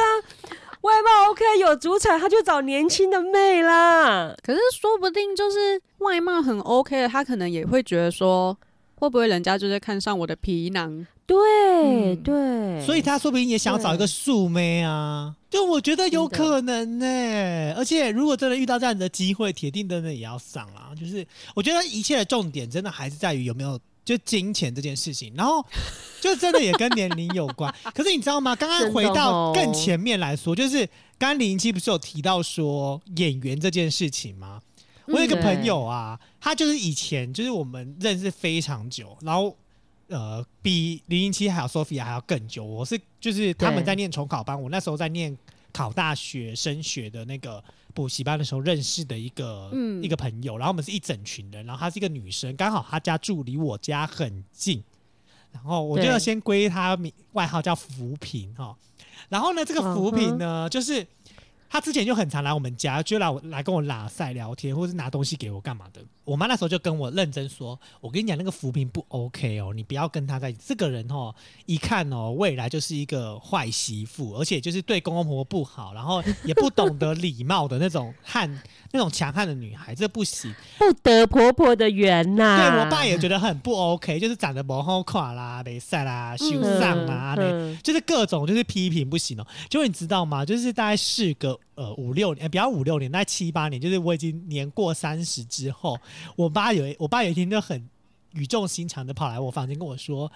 外貌 OK 有主产，他就找年轻的妹啦。可是说不定就是外貌很 OK 的，他可能也会觉得说，会不会人家就是看上我的皮囊？对、嗯对，所以他说不定也想要找一个素妹啊。就我觉得有可能呢、而且如果真的遇到这样的机会，铁定真的也要上啦。就是我觉得一切的重点真的还是在于有没有就金钱这件事情，然后 就真的也跟年龄有关。可是你知道吗？刚刚回到哦更前面来说，就是刚刚零零七不是有提到说演员这件事情吗？我有一个嗯朋友啊，他就是以前就是我们认识非常久，然后呃比零零七还有 Sophia 还要更久。我是就是他们在念重考班，我那时候在念考大学升学的那个补习班的时候认识的一个、嗯一个朋友，然后我们是一整群人，然后她是一个女生，刚好她家住离我家很近，然后我就要先归她名外号叫扶贫哈。然后呢，这个扶贫呢，就是他之前就很常来我们家，就来我来跟我拉塞聊天，或是拿东西给我干嘛的。我妈那时候就跟我认真说：“我跟你讲，那个扶贫不 OK 哦，你不要跟他在一起。这个人哦，一看哦，未来就是一个坏媳妇，而且就是对公公婆婆不好，然后也不懂得礼貌的那种汉、那种强悍的女孩，这不行。不得婆婆的缘呐、对我爸也觉得很不 OK，就是长得不好看啦、没晒啦、羞嗯上啦就是各种就是批评不行哦。结果你知道吗？就是大概事隔呃五六年，呃不要五六年，那七八年，就是我已经年过三十之后，我爸有一我爸有一天就很语重心长的跑来我房间跟我说。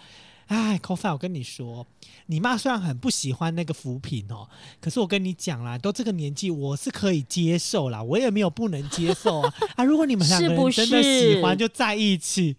哎 c o f 我跟你说，你妈虽然很不喜欢那个扶贫哦，可是我跟你讲啦，都这个年纪，我是可以接受啦，我也没有不能接受啊啊！如果你们两个人真的喜欢，就在一起。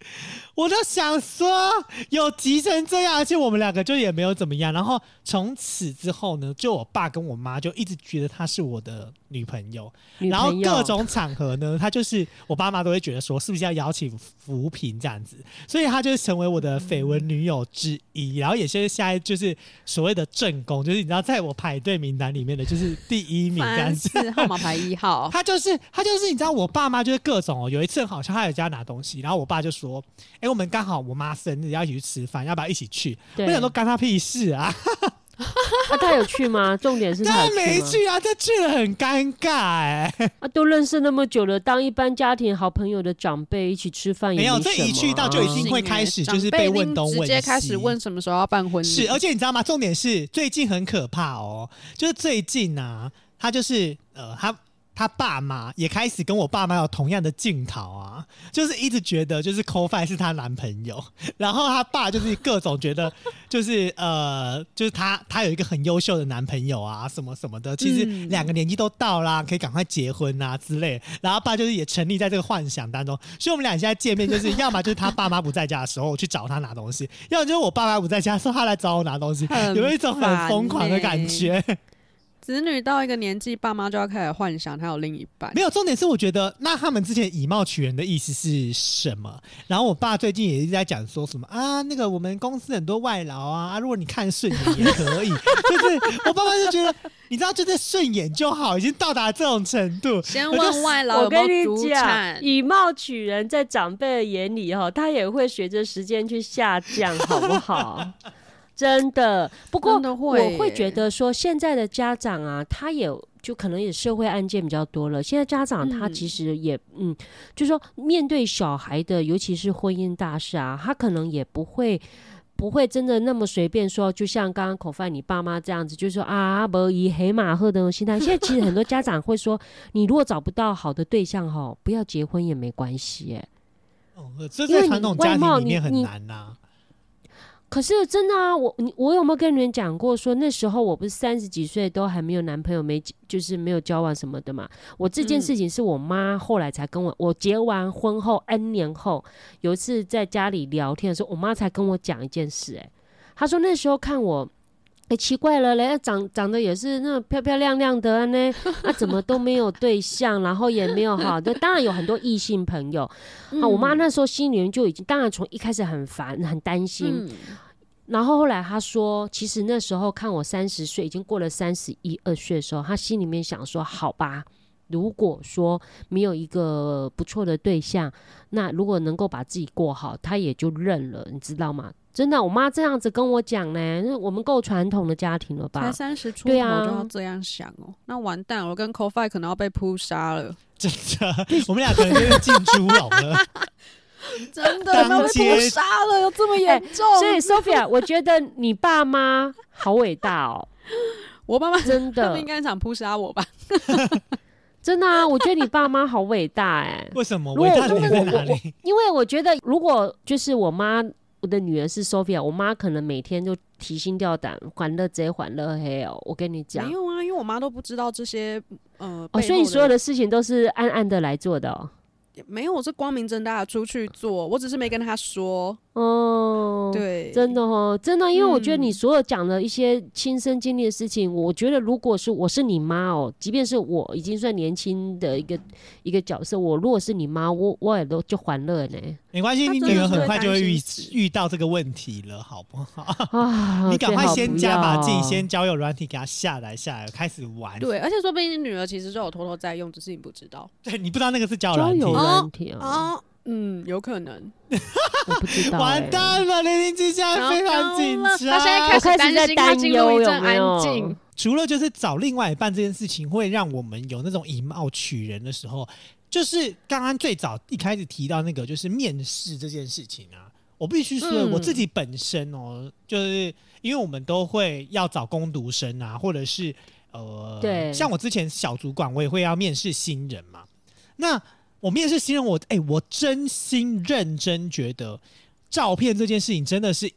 我都想说，有急成这样，而且我们两个就也没有怎么样。然后从此之后呢，就我爸跟我妈就一直觉得她是我的女朋友，然后各种场合呢，她就是我爸妈都会觉得说，是不是要邀请扶贫这样子，所以她就成为我的绯闻女友之一。然后也是现在就是所谓的正宫，就是你知道，在我排队名单里面的就是第一名这样子。是号码牌一号，他就是他就是你知道，我爸妈就是各种哦。有一次好像他有家拿东西，然后我爸就说：“哎、我们刚好我妈生日要一起去吃饭，要不要一起去？”对我想说干他屁事啊！啊，他有去吗？重点是他有没去啊，他去了很尴尬哎、啊，都认识那么久了，当一般家庭好朋友的长辈一起吃饭也没有什么啊这一去到就已经会开始就是被问东问西直接开始问什么时候要办婚礼，是，而且你知道吗？重点是最近很可怕哦，就是最近啊，他就是呃，他他爸妈也开始跟我爸妈有同样的镜头啊，就是一直觉得就是 c o f i 是她男朋友，然后他爸就是各种觉得 就是呃，就是他他有一个很优秀的男朋友啊，什么什么的，其实嗯两个年纪都到啦，可以赶快结婚啊之类。然后爸就是也沉溺在这个幻想当中，所以我们俩现在见面就是要么就是他爸妈不在家的时候我去找他拿东西，要么就是我爸妈不在家的时候他来找我拿东西，有一种很烦疯狂的感欸觉。子女到一个年纪，爸妈就要开始幻想他有另一半没。有，重点是我觉得那他们之前以貌取人的意思是什么？然后我爸最近也一直在讲说什么啊，那个我们公司很多外劳啊，啊如果你看顺眼也可以。就是我爸爸就觉得，你知道，就是顺眼就好，已经到达这种程度。先问外劳我跟有没有你讲，以貌取人，在长辈的眼里哈，他也会随着时间去下降，好不好？真的，不过我会觉得说，现在的家长啊，他也就可能也社会案件比较多了。现在家长他嗯其实也嗯，就说面对小孩的，尤其是婚姻大事啊，他可能也不会。不会真的那么随便说，就像刚刚口饭你爸妈这样子，就是说啊，不以黑马赫的那种心态。现在其实很多家长会说，你如果找不到好的对象哈，不要结婚也没关系哎。哦，这在传统家庭里面很难呐、可是真的啊，我你我有没有跟你们讲过说那时候我不是三十几岁都还没有男朋友，没就是没有交往什么的嘛？我这件嗯事情是我妈后来才跟我，我结完婚后 N 年后有一次在家里聊天的时候，我妈才跟我讲一件事、欸，她说那时候看我。哎、奇怪了嘞，长长得也是那种漂漂亮亮的呢，啊，怎么都没有对象，然后也没有好的，当然有很多异性朋友，啊，我妈嗯那时候心里面就已经，当然从一开始很烦很担心，嗯然后后来他说，其实那时候看我三十岁，已经过了三十一二岁的时候，他心里面想说，好吧。如果说没有一个不错的对象，那如果能够把自己过好，他也就认了，你知道吗？真的，我妈这样子跟我讲呢，那我们够传统的家庭了吧？才三十出头对就啊要这样想哦，那完蛋，我跟 CoFi 可能要被扑杀了，真的，我们俩可能就是进猪笼了。真的当要被街扑杀了，有这么严重？所以 Sophia，我觉得你爸妈好伟大哦，我爸妈真他们的应该想扑杀我吧？真的啊，我觉得你爸妈好伟大哎、为什么？伟大的点在哪里？因为我觉得，如果就是我妈，我的女儿是 Sophia，我妈可能每天就提心吊胆，欢乐贼欢乐黑哦。我跟你讲没，有啊，因为我妈都不知道这些呃，哦，所以所有的事情都是暗暗的来做的哦。没有，我是光明正大的出去做，我只是没跟她说。哦，，对，真的哦，真的，因为我觉得你嗯所有讲的一些亲身经历的事情，我觉得如果是我是你妈哦，即便是我已经算年轻的一个一个角色，我如果是你妈，我我也都就欢乐呢没关系，你女儿很快就会遇遇到这个问题了，好不好？啊！你赶快先加把自己先交友软体给她下来，下来开始玩。对，而且说不定你女儿其实就有偷偷在用，只是你不知道对，你不知道那个是交友交软体友哦软体哦，啊。嗯，有可能。我不知道、欸，完蛋了，零零七现在非常紧张。他现在开始担心进入一阵安静。除了就是找另外一半这件事情，会让我们有那种以貌取人的时候，就是刚刚最早一开始提到那个，就是面试这件事情啊。我必须说，嗯我自己本身哦，就是因为我们都会要找攻读生啊，或者是呃，对像我之前小主管，我也会要面试新人嘛。那我面试新人，我哎、我真心认真觉得照片这件事情真的是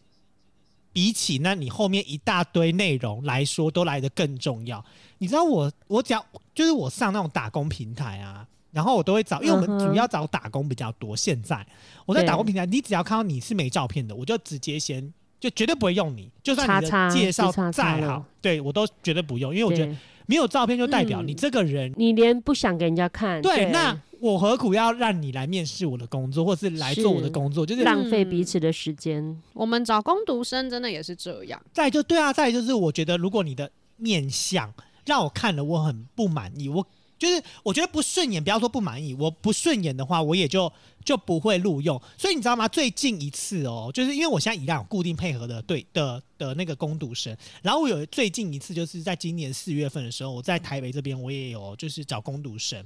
比起那你后面一大堆内容来说，都来得更重要。你知道我我只要就是我上那种打工平台啊，然后我都会找，因为我们主要找打工比较多。现在我在打工平台，你只要看到你是没照片的，我就直接先就绝对不会用你，就算你的介绍再好，对我都绝对不用，因为我觉得对没有照片就代表嗯你这个人。你连不想给人家看，对，那我何苦要让你来面试我的工作，或是来做我的工作？就是浪费彼此的时间。我们找工读生真的也是这样。再就对啊，再就是我觉得，如果你的面相让我看了我很不满意，我就是我觉得不顺眼，不要说不满意，我不顺眼的话，我也就就不会录用。所以你知道吗？最近一次哦，就是因为我现在一样固定配合的对的的那个攻读生，然后我有最近一次就是在今年四月份的时候，我在台北这边我也有就是找攻读生。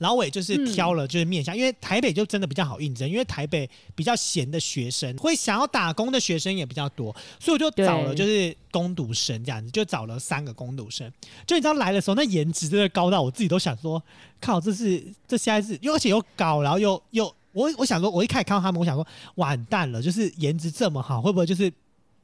然后我也就是挑了就是面向，因为台北就真的比较好应征，因为台北比较闲的学生，会想要打工的学生也比较多，所以我就找了就是攻读生这样子，就找了三个攻读生。就你知道来的时候，那颜值真的高到我自己都想说，靠，这是这现在是，又而且又高，然后又又我我想说，我一开始看到他们，我想说完蛋了，就是颜值这么好，会不会就是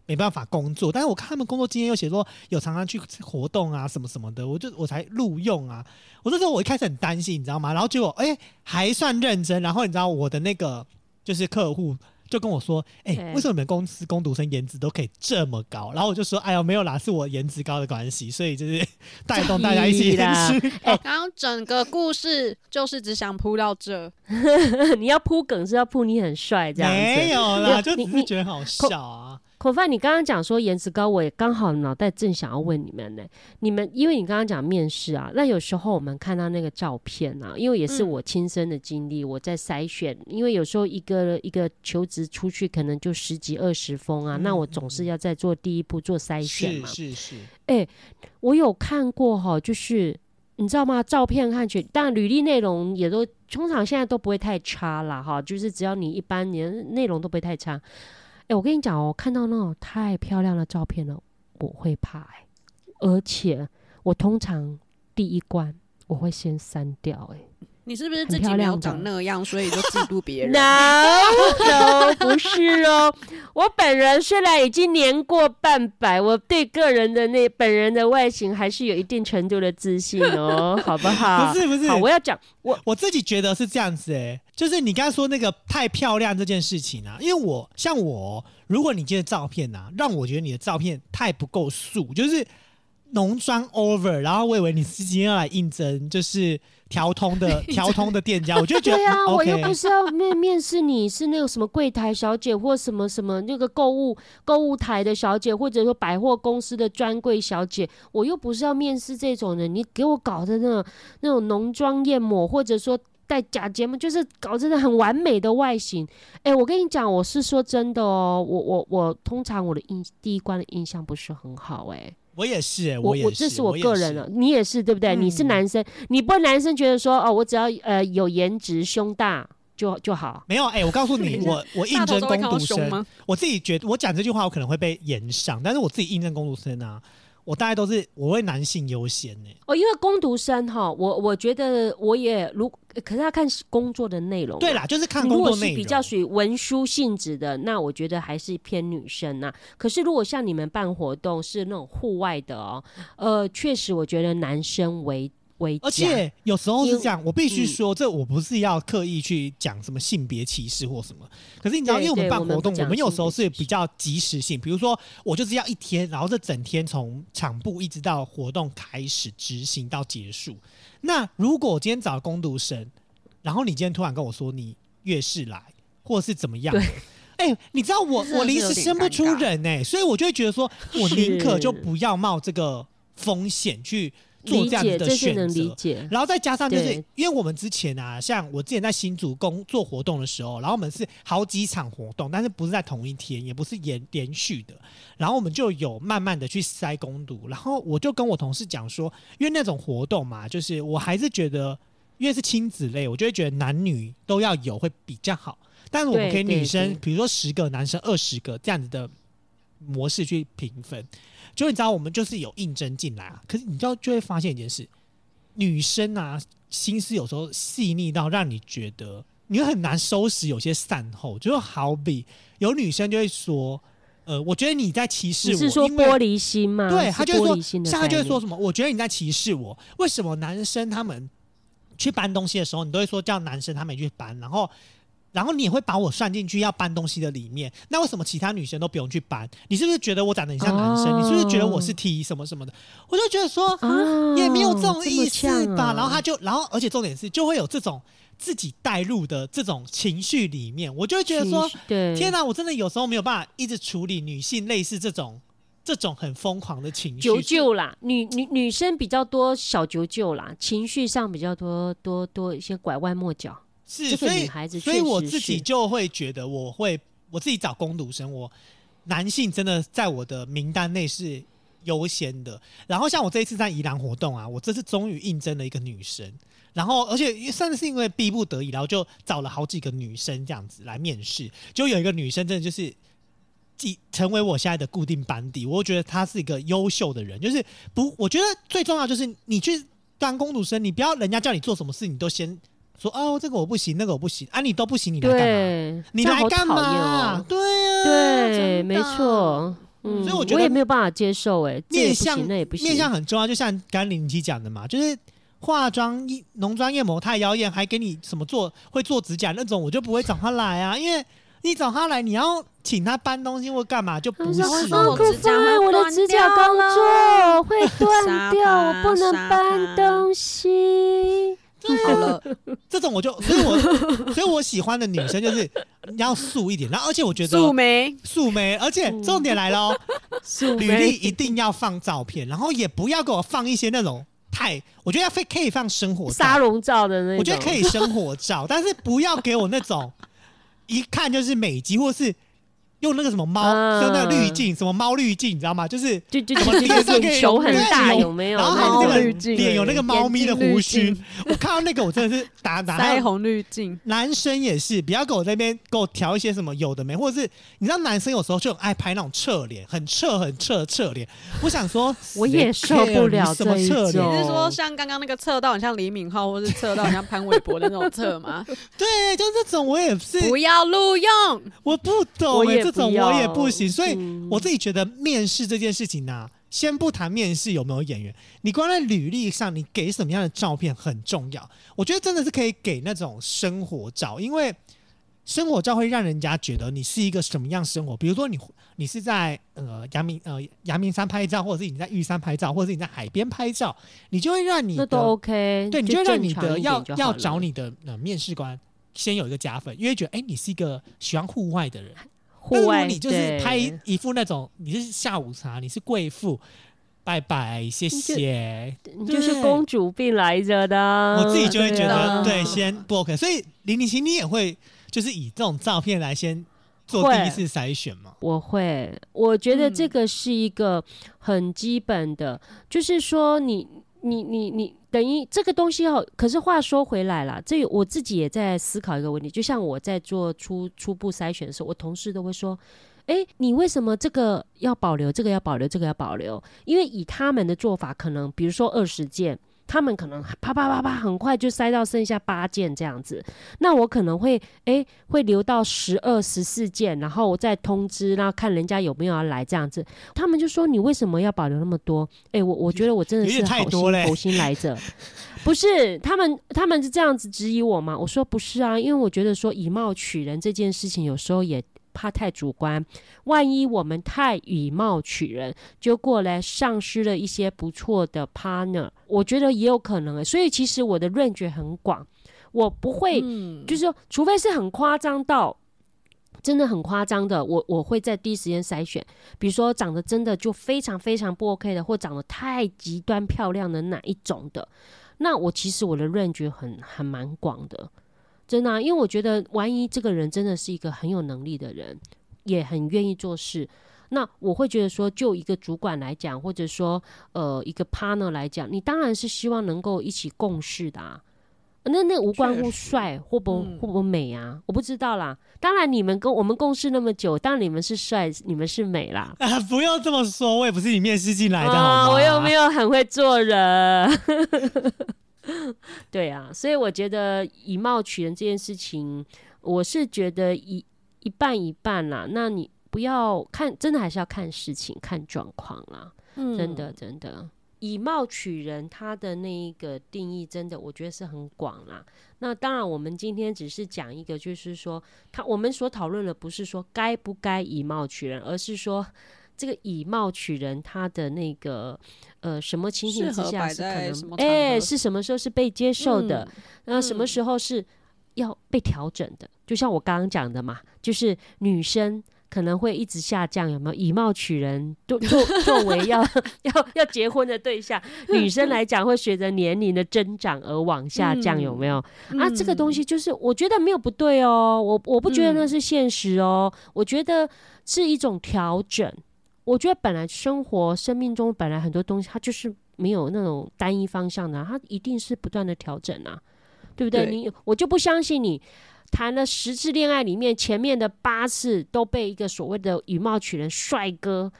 没办法工作？但是我看他们工作经验又写说有常常去活动啊什么什么的，我就我才录用啊。我那时候我一开始很担心，你知道吗？然后结果哎、还算认真，然后你知道我的那个就是客户。就跟我说，哎、对为什么你们公司工读生颜值都可以这么高？然后我就说，哎呀，没有啦，是我颜值高的关系，所以就是 带动大家一起颜值刚刚整个故事就是只想铺到这，你要铺梗是要铺你很帅这样子。没有啦，就只是觉得好笑啊。口饭，你刚刚讲说颜值高，我也刚好脑袋正想要问你们呢。你们因为你刚刚讲面试啊，那有时候我们看到那个照片啊，因为也是嗯我亲身的经历，我在筛选，因为有时候一个一个求职出去可能就十几二十封啊，嗯那我总是要在做第一步做筛选嘛是是。是是，我有看过哈，就是你知道吗？照片看去，但，履历内容也都通常现在都不会太差啦，哈，就是只要你一般你的内容都不会太差。哎、我跟你讲哦，看到那种太漂亮的照片了，我会怕哎、而且我通常第一关我会先删掉哎、你是不是自己没有长那样，所以就嫉妒别人？No，no，不是哦。我本人虽然已经年过半百，我对个人的那本人的外形还是有一定程度的自信哦，好不好？不是不是好，我要讲，我我自己觉得是这样子哎、就是你刚刚说那个太漂亮这件事情啊，因为我像我，如果你今天的照片啊，让我觉得你的照片太不够素，就是浓妆 over，然后我以为你是今天要来应征就是调通的 调通的店家，我就觉得对啊，嗯我又不是要面面试你是那个什么柜台小姐或什么什么那个购物购物台的小姐，或者说百货公司的专柜小姐，我又不是要面试这种人，你给我搞的那种那种浓妆艳抹，或者说。戴假睫毛就是搞真的很完美的外形，哎、我跟你讲，我是说真的哦，我我我通常我的印第一关的印象不是很好、哎，我也是、我，我也这是我个人了，你也是对不对？你是嗯男生，你不会男生觉得说哦，我只要呃有颜值、胸大就就好。没有哎、我告诉你，我我 应征攻读生，吗？我自己觉得我讲这句话我可能会被延上，但是我自己应征攻读生啊，我大概都是我会男性优先呢、哦，因为攻读生哈，我我觉得我也如，可是要看工作的内容。对。啦，就是看你如果是工作内容。比较属于文书性质的，那我觉得还是偏女生呐、可是如果像你们办活动是那种户外的哦，呃，确实我觉得男生为为而且有时候是这样，我必须嗯说，这我不是要刻意去讲什么性别歧视或什么。可是你知道，因为我们办活动，我们有时候是比较及时性，比如说我就是要一天，然后这整天从场部一直到活动开始执行到结束。那如果我今天找攻读生，然后你今天突然跟我说你月事来，或是怎么样的？哎、你知道我 我临时生不出人哎、所以我就会觉得说，我宁可就不要冒这个风险去做，这样子的选择。理解。然后再加上就是因为我们之前啊，像我之前在新竹工做活动的时候，然后我们是好几场活动，但是不是在同一天，也不是延连续的，然后我们就有慢慢的去塞攻读，然后我就跟我同事讲说，因为那种活动嘛，就是我还是觉得，因为是亲子类，我就会觉得男女都要有会比较好，但是我们对可以女生，比如说十个男生二十个这样子的模式去评分，就你知道我们就是有应征进来啊，可是你知道就会发现一件事，女生啊心思有时候细腻到让你觉得你会很难收拾有些善后，就好比有女生就会说，呃，我觉得你在歧视我，是说玻璃心吗？对，是他就会说，玻璃心的像他就会说什么？我觉得你在歧视我。为什么男生他们去搬东西的时候，你都会说叫男生他们去搬，然后然后你也会把我算进去要搬东西的里面？那为什么其他女生都不用去搬？你是不是觉得我长得很像男生？哦你是不是觉得我是 T 什么什么的？我就觉得说啊，也没有这种意思吧。啊然后他就，然后而且重点是就会有这种自己带入的这种情绪里面，我就会觉得说天哪，我真的有时候没有办法一直处理女性类似这种这种很疯狂的情绪。九九啦，女女女生比较多小九九啦，情绪上比较多多多一些拐弯抹角。是，所以女孩子所以我自己就会觉得，我会我自己找攻读生，我男性真的在我的名单内是优先的。然后像我这一次在宜兰活动啊，我这次终于应征了一个女生，然后而且算是因为逼不得已，然后就找了好几个女生这样子来面试，就有一个女生真的就是。既成为我现在的固定班底，我觉得她是一个优秀的人，就是不，我觉得最重要就是你去当工读生，你不要人家叫你做什么事，你都先说哦，这个我不行，那个我不行啊，你都不行，你来干嘛？对，你这样好来干讨厌嘛？哦。对啊，对，没错。嗯，所以我觉得也没有办法接受，哎，面相，那也不行。面相很重要，就像刚刚林奇讲的嘛，就是化妆、一浓妆艳抹太妖艳，还给你什么做会做指甲那种，我就不会找他来啊，因为你找他来，你要请他搬东西或干嘛，就不是好可我指甲怕，我的指甲刚了做会断掉，我不能搬东西。好了，这种我就，所以我所以我喜欢的女生就是你要素一点，然后而且我觉得素眉素眉，而且重点来了哦，素履历一定要放照片，然后也不要给我放一些那种太，我觉得要非可以放生活，沙龙照的那种，我觉得可以生活照，但是不要给我那种 一看就是美肌，或是用那个什么猫，嗯就那个滤镜，什么猫滤镜，你知道吗？就是就就 就脸上可以球很大，有有没有？然后那猫还有那个脸有那个猫咪的胡须，我看到那个我真的是打打。腮红滤镜，男生也是，不要给我在那边给我调一些什么有的没，或者是你知道男生有时候就很爱拍那种侧脸，很侧很侧的侧脸。我想说，我也谁受不了你什么侧脸种？你是说像刚刚那个侧到很像李敏镐，或是侧到很像潘玮柏的那种侧吗？对，就这种我也是，不要录用，我不懂、欸，我也这种我也不行，所以嗯我自己觉得面试这件事情呢、啊先不谈面试有没有演员，你光在履历上你给什么样的照片很重要。我觉得真的是可以给那种生活照，因为生活照会让人家觉得你是一个什么样生活。比如说你你是在呃阳明呃阳明山拍照，或者是你在玉山拍照，或者是你在海边拍照，你就会让你的那都 OK，对，你就会让你的的要要找你的呃面试官先有一个加分，因为觉得哎、你是一个喜欢户外的人。户外，你就是拍一一副那种你是下午茶，你是贵妇，拜拜，谢谢。你就是公主病来着的，我自己就会觉对得啊对，先不 OK。所以零零七你也会就是以这种照片来先做第一次筛选吗？我会，我觉得这嗯个是一个很基本的，就是说你你你你等于这个东西哦。可是话说回来了，这我自己也在思考一个问题，就像我在做初初步筛选的时候，我同事都会说。哎，你为什么这个要保留，这个要保留，这个要保留？因为以他们的做法，可能比如说二十件，他们可能啪啪啪啪很快就塞到剩下八件这样子。那我可能会诶会留到十二、十四件，然后我再通知，然后看人家有没有要来这样子。他们就说你为什么要保留那么多？诶，我我觉得我真的是好心太多嘞佛心来着。不是他们，他们是这样子质疑我吗？我说不是啊，因为我觉得说以貌取人这件事情，有时候也怕太主观。万一我们太以貌取人，就过来丧失了一些不错的 partner，我觉得也有可能、欸。所以其实我的 range 很广，我不会，嗯，就是说，除非是很夸张到。真的很夸张的，我我会在第一时间筛选，比如说长得真的就非常非常不 OK 的，或长得太极端漂亮的哪一种的，那我其实我的 range 很还蛮广的，真的啊、因为我觉得万一这个人真的是一个很有能力的人，也很愿意做事，那我会觉得说，就一个主管来讲，或者说呃一个 partner 来讲，你当然是希望能够一起共事的啊。那那无关乎帅或不嗯或不美啊，我不知道啦。当然，你们跟我们共事那么久，当然你们是帅，你们是美啦。啊，不要这么说，我也不是你面试进来的，啊，好吗？我又没有很会做人。对啊，所以我觉得以貌取人这件事情，我是觉得一一半一半啦。那你不要看，真的还是要看事情、看状况啦。嗯真的真的，以貌取人，它的那一个定义，真的我觉得是很广啦。那当然，我们今天只是讲一个，就是说，他我们所讨论的不是说该不该以貌取人，而是说这个以貌取人，他的那个呃什么情形之下是可能哎、是什么时候是被接受的？嗯那什么时候是要被调整的？就像我刚刚讲的嘛，就是女生可能会一直下降，有没有？以貌取人，作作作为要 要要结婚的对象，女生来讲会随着年龄的增长而往下降，嗯有没有？啊，这个东西西就是我觉得没有不对哦，我我不觉得那嗯是现实哦，我觉得是一种调整。我觉得本来生活生命中本来很多东西，它就是没有那种单一方向的啊、它一定是不断的调整啊，对不对？对你我就不相信你谈了十次恋爱里面，前面的八次都被一个所谓的以貌取人帅哥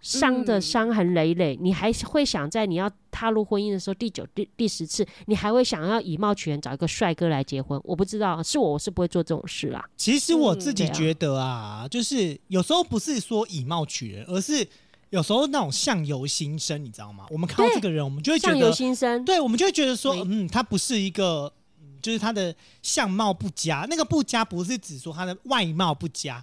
伤的嗯伤痕累累，你还会想在你要踏入婚姻的时候，第九、第第十次，你还会想要以貌取人，找一个帅哥来结婚？我不知道，是我，我是不会做这种事啦。其实我自己觉得啊，就是有时候不是说以貌取人，而是有时候那种相由心生，你知道吗？我们看到对这个人，我们就会觉相由，心生，对，我们就会觉得说，嗯，他不是一个，嗯就是他的相貌不佳。那个不佳不是指说他的外貌不佳，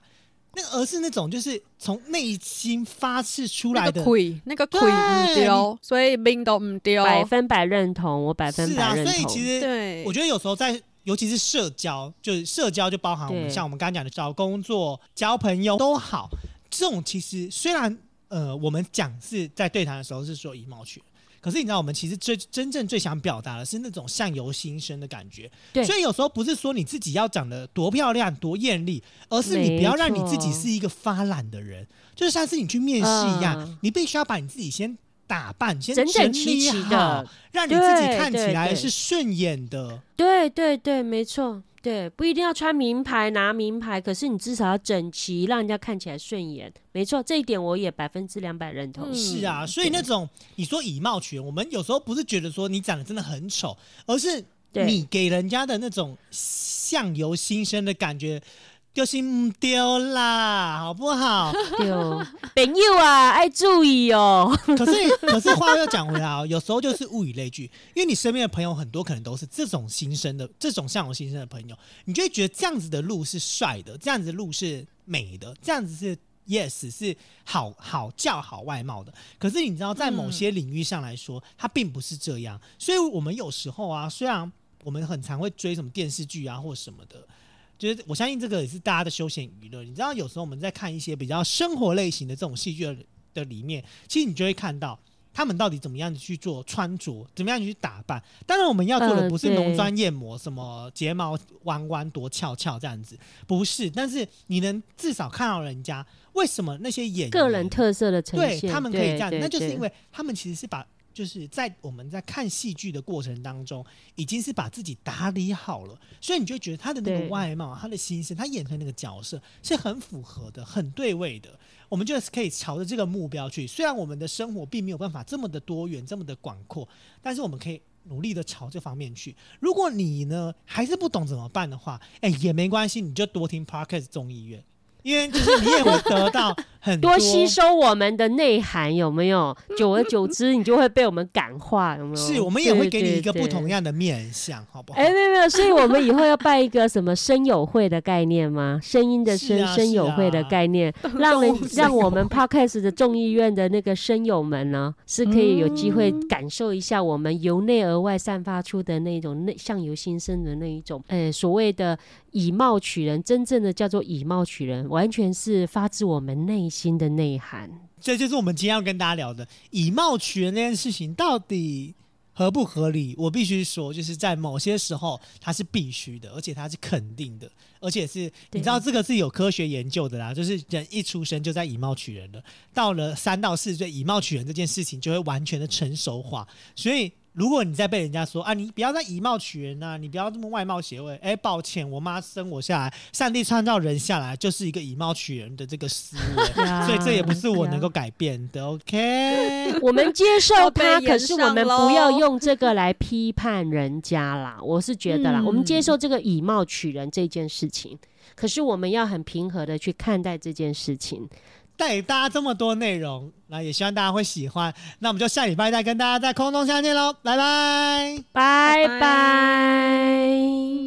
那个而是那种就是从内心发射出来的那个。亏，那个亏对唔丢，所以命都唔丢。百分百认同，我百分百认同。所以其实对，我觉得有时候在，尤其是社交，就是社交就包含我们像我们刚刚讲的找工作、交朋友都好。这种其实虽然呃，我们讲是在对谈的时候是说以貌取人，可是你知道，我们其实最真正最想表达的是那种相由心生的感觉。对所以有时候不是说你自己要长得多漂亮、多艳丽，而是你不要让你自己是一个发懒的人。就是像是你去面试一样，嗯你必须要把你自己先打扮，先整整齐理齐好的，让你自己看起来是顺眼的。对对对，没错，对，不一定要穿名牌拿名牌，可是你至少要整齐，让人家看起来顺眼。没错，这一点我也百分之两百认同。嗯是啊，所以那种你说以貌取人，我们有时候不是觉得说你长得真的很丑，而是你给人家的那种相由心生的感觉，就是唔丢啦，好不好？对哦，朋友啊，爱注意哦。可是，可是话又讲回来哦，有时候就是物以类聚，因为你身边的朋友很多可能都是这种新生的，这种向往新生的朋友，你就会觉得这样子的路是帅的，这样子的路是美的，这样子是 yes 是好好叫好外貌的。可是你知道，在某些领域上来说，它并不是这样。所以我们有时候啊，虽然我们很常会追什么电视剧啊或什么的。就是我相信这个也是大家的休闲娱乐。你知道，有时候我们在看一些比较生活类型的这种戏剧的的里面，其实你就会看到他们到底怎么样去做穿着，怎么样去打扮。当然，我们要做的不是浓妆艳抹，什么睫毛弯弯多翘翘这样子，不是。但是你能至少看到人家为什么那些演员个人特色的呈对现，他们可以这样，那就是因。为他们其实是把。就是在我们在看戏剧的过程当中，已经是把自己打理好了，所以你就觉得他的那个外貌、他的心声、他演的那个角色是很符合的、很对位的。我们就是可以朝着这个目标去。虽然我们的生活并没有办法这么的多元、这么的广阔，但是我们可以努力的朝这方面去。如果你呢还是不懂怎么办的话，哎、也没关系，你就多听 Parkes 众议院，因为就是你也会得到很多吸收我们的内涵，有没有？久而久之，你就会被我们感化，有没有？是我们也会给你一个不同。样的面相，好不好？哎，没有没有，所以我们以后要办一个什么声友会的概念吗？声音的声声友会的概念，让人让我们友 podcast 的众议院的那个声友们呢，是可以有机会嗯感受一下我们由内而外散发出的那种内相由心生的那一种，呃，所谓的以貌取人，真正的叫做以貌取人，完全是发自我们内心的内涵。这就是我们今天要跟大家聊的以貌取人这件事情到底合不合理？我必须说，就是在某些时候它是必须的，而且它是肯定的，而且是你知道这个是有科学研究的啦。就是人一出生就在以貌取人了，到了三到四岁，以貌取人这件事情就会完全的成熟化。所以，如果你再被人家说啊，你不要再以貌取人啊，你不要这么外貌协会，哎，抱歉，我妈生我下来，上帝创造人下来就是一个以貌取人的这个思维。所以这也不是我能够改变的，OK？我们接受都 被它，延可是我们不要用这个来批判人家啦。我是觉得啦，嗯我们接受这个以貌取人这件事情，可是我们要很平和的去看待这件事情。带给大家这么多内容，那也希望大家会喜欢。那我们就下礼拜再跟大家在空中相见喽，拜拜。拜拜拜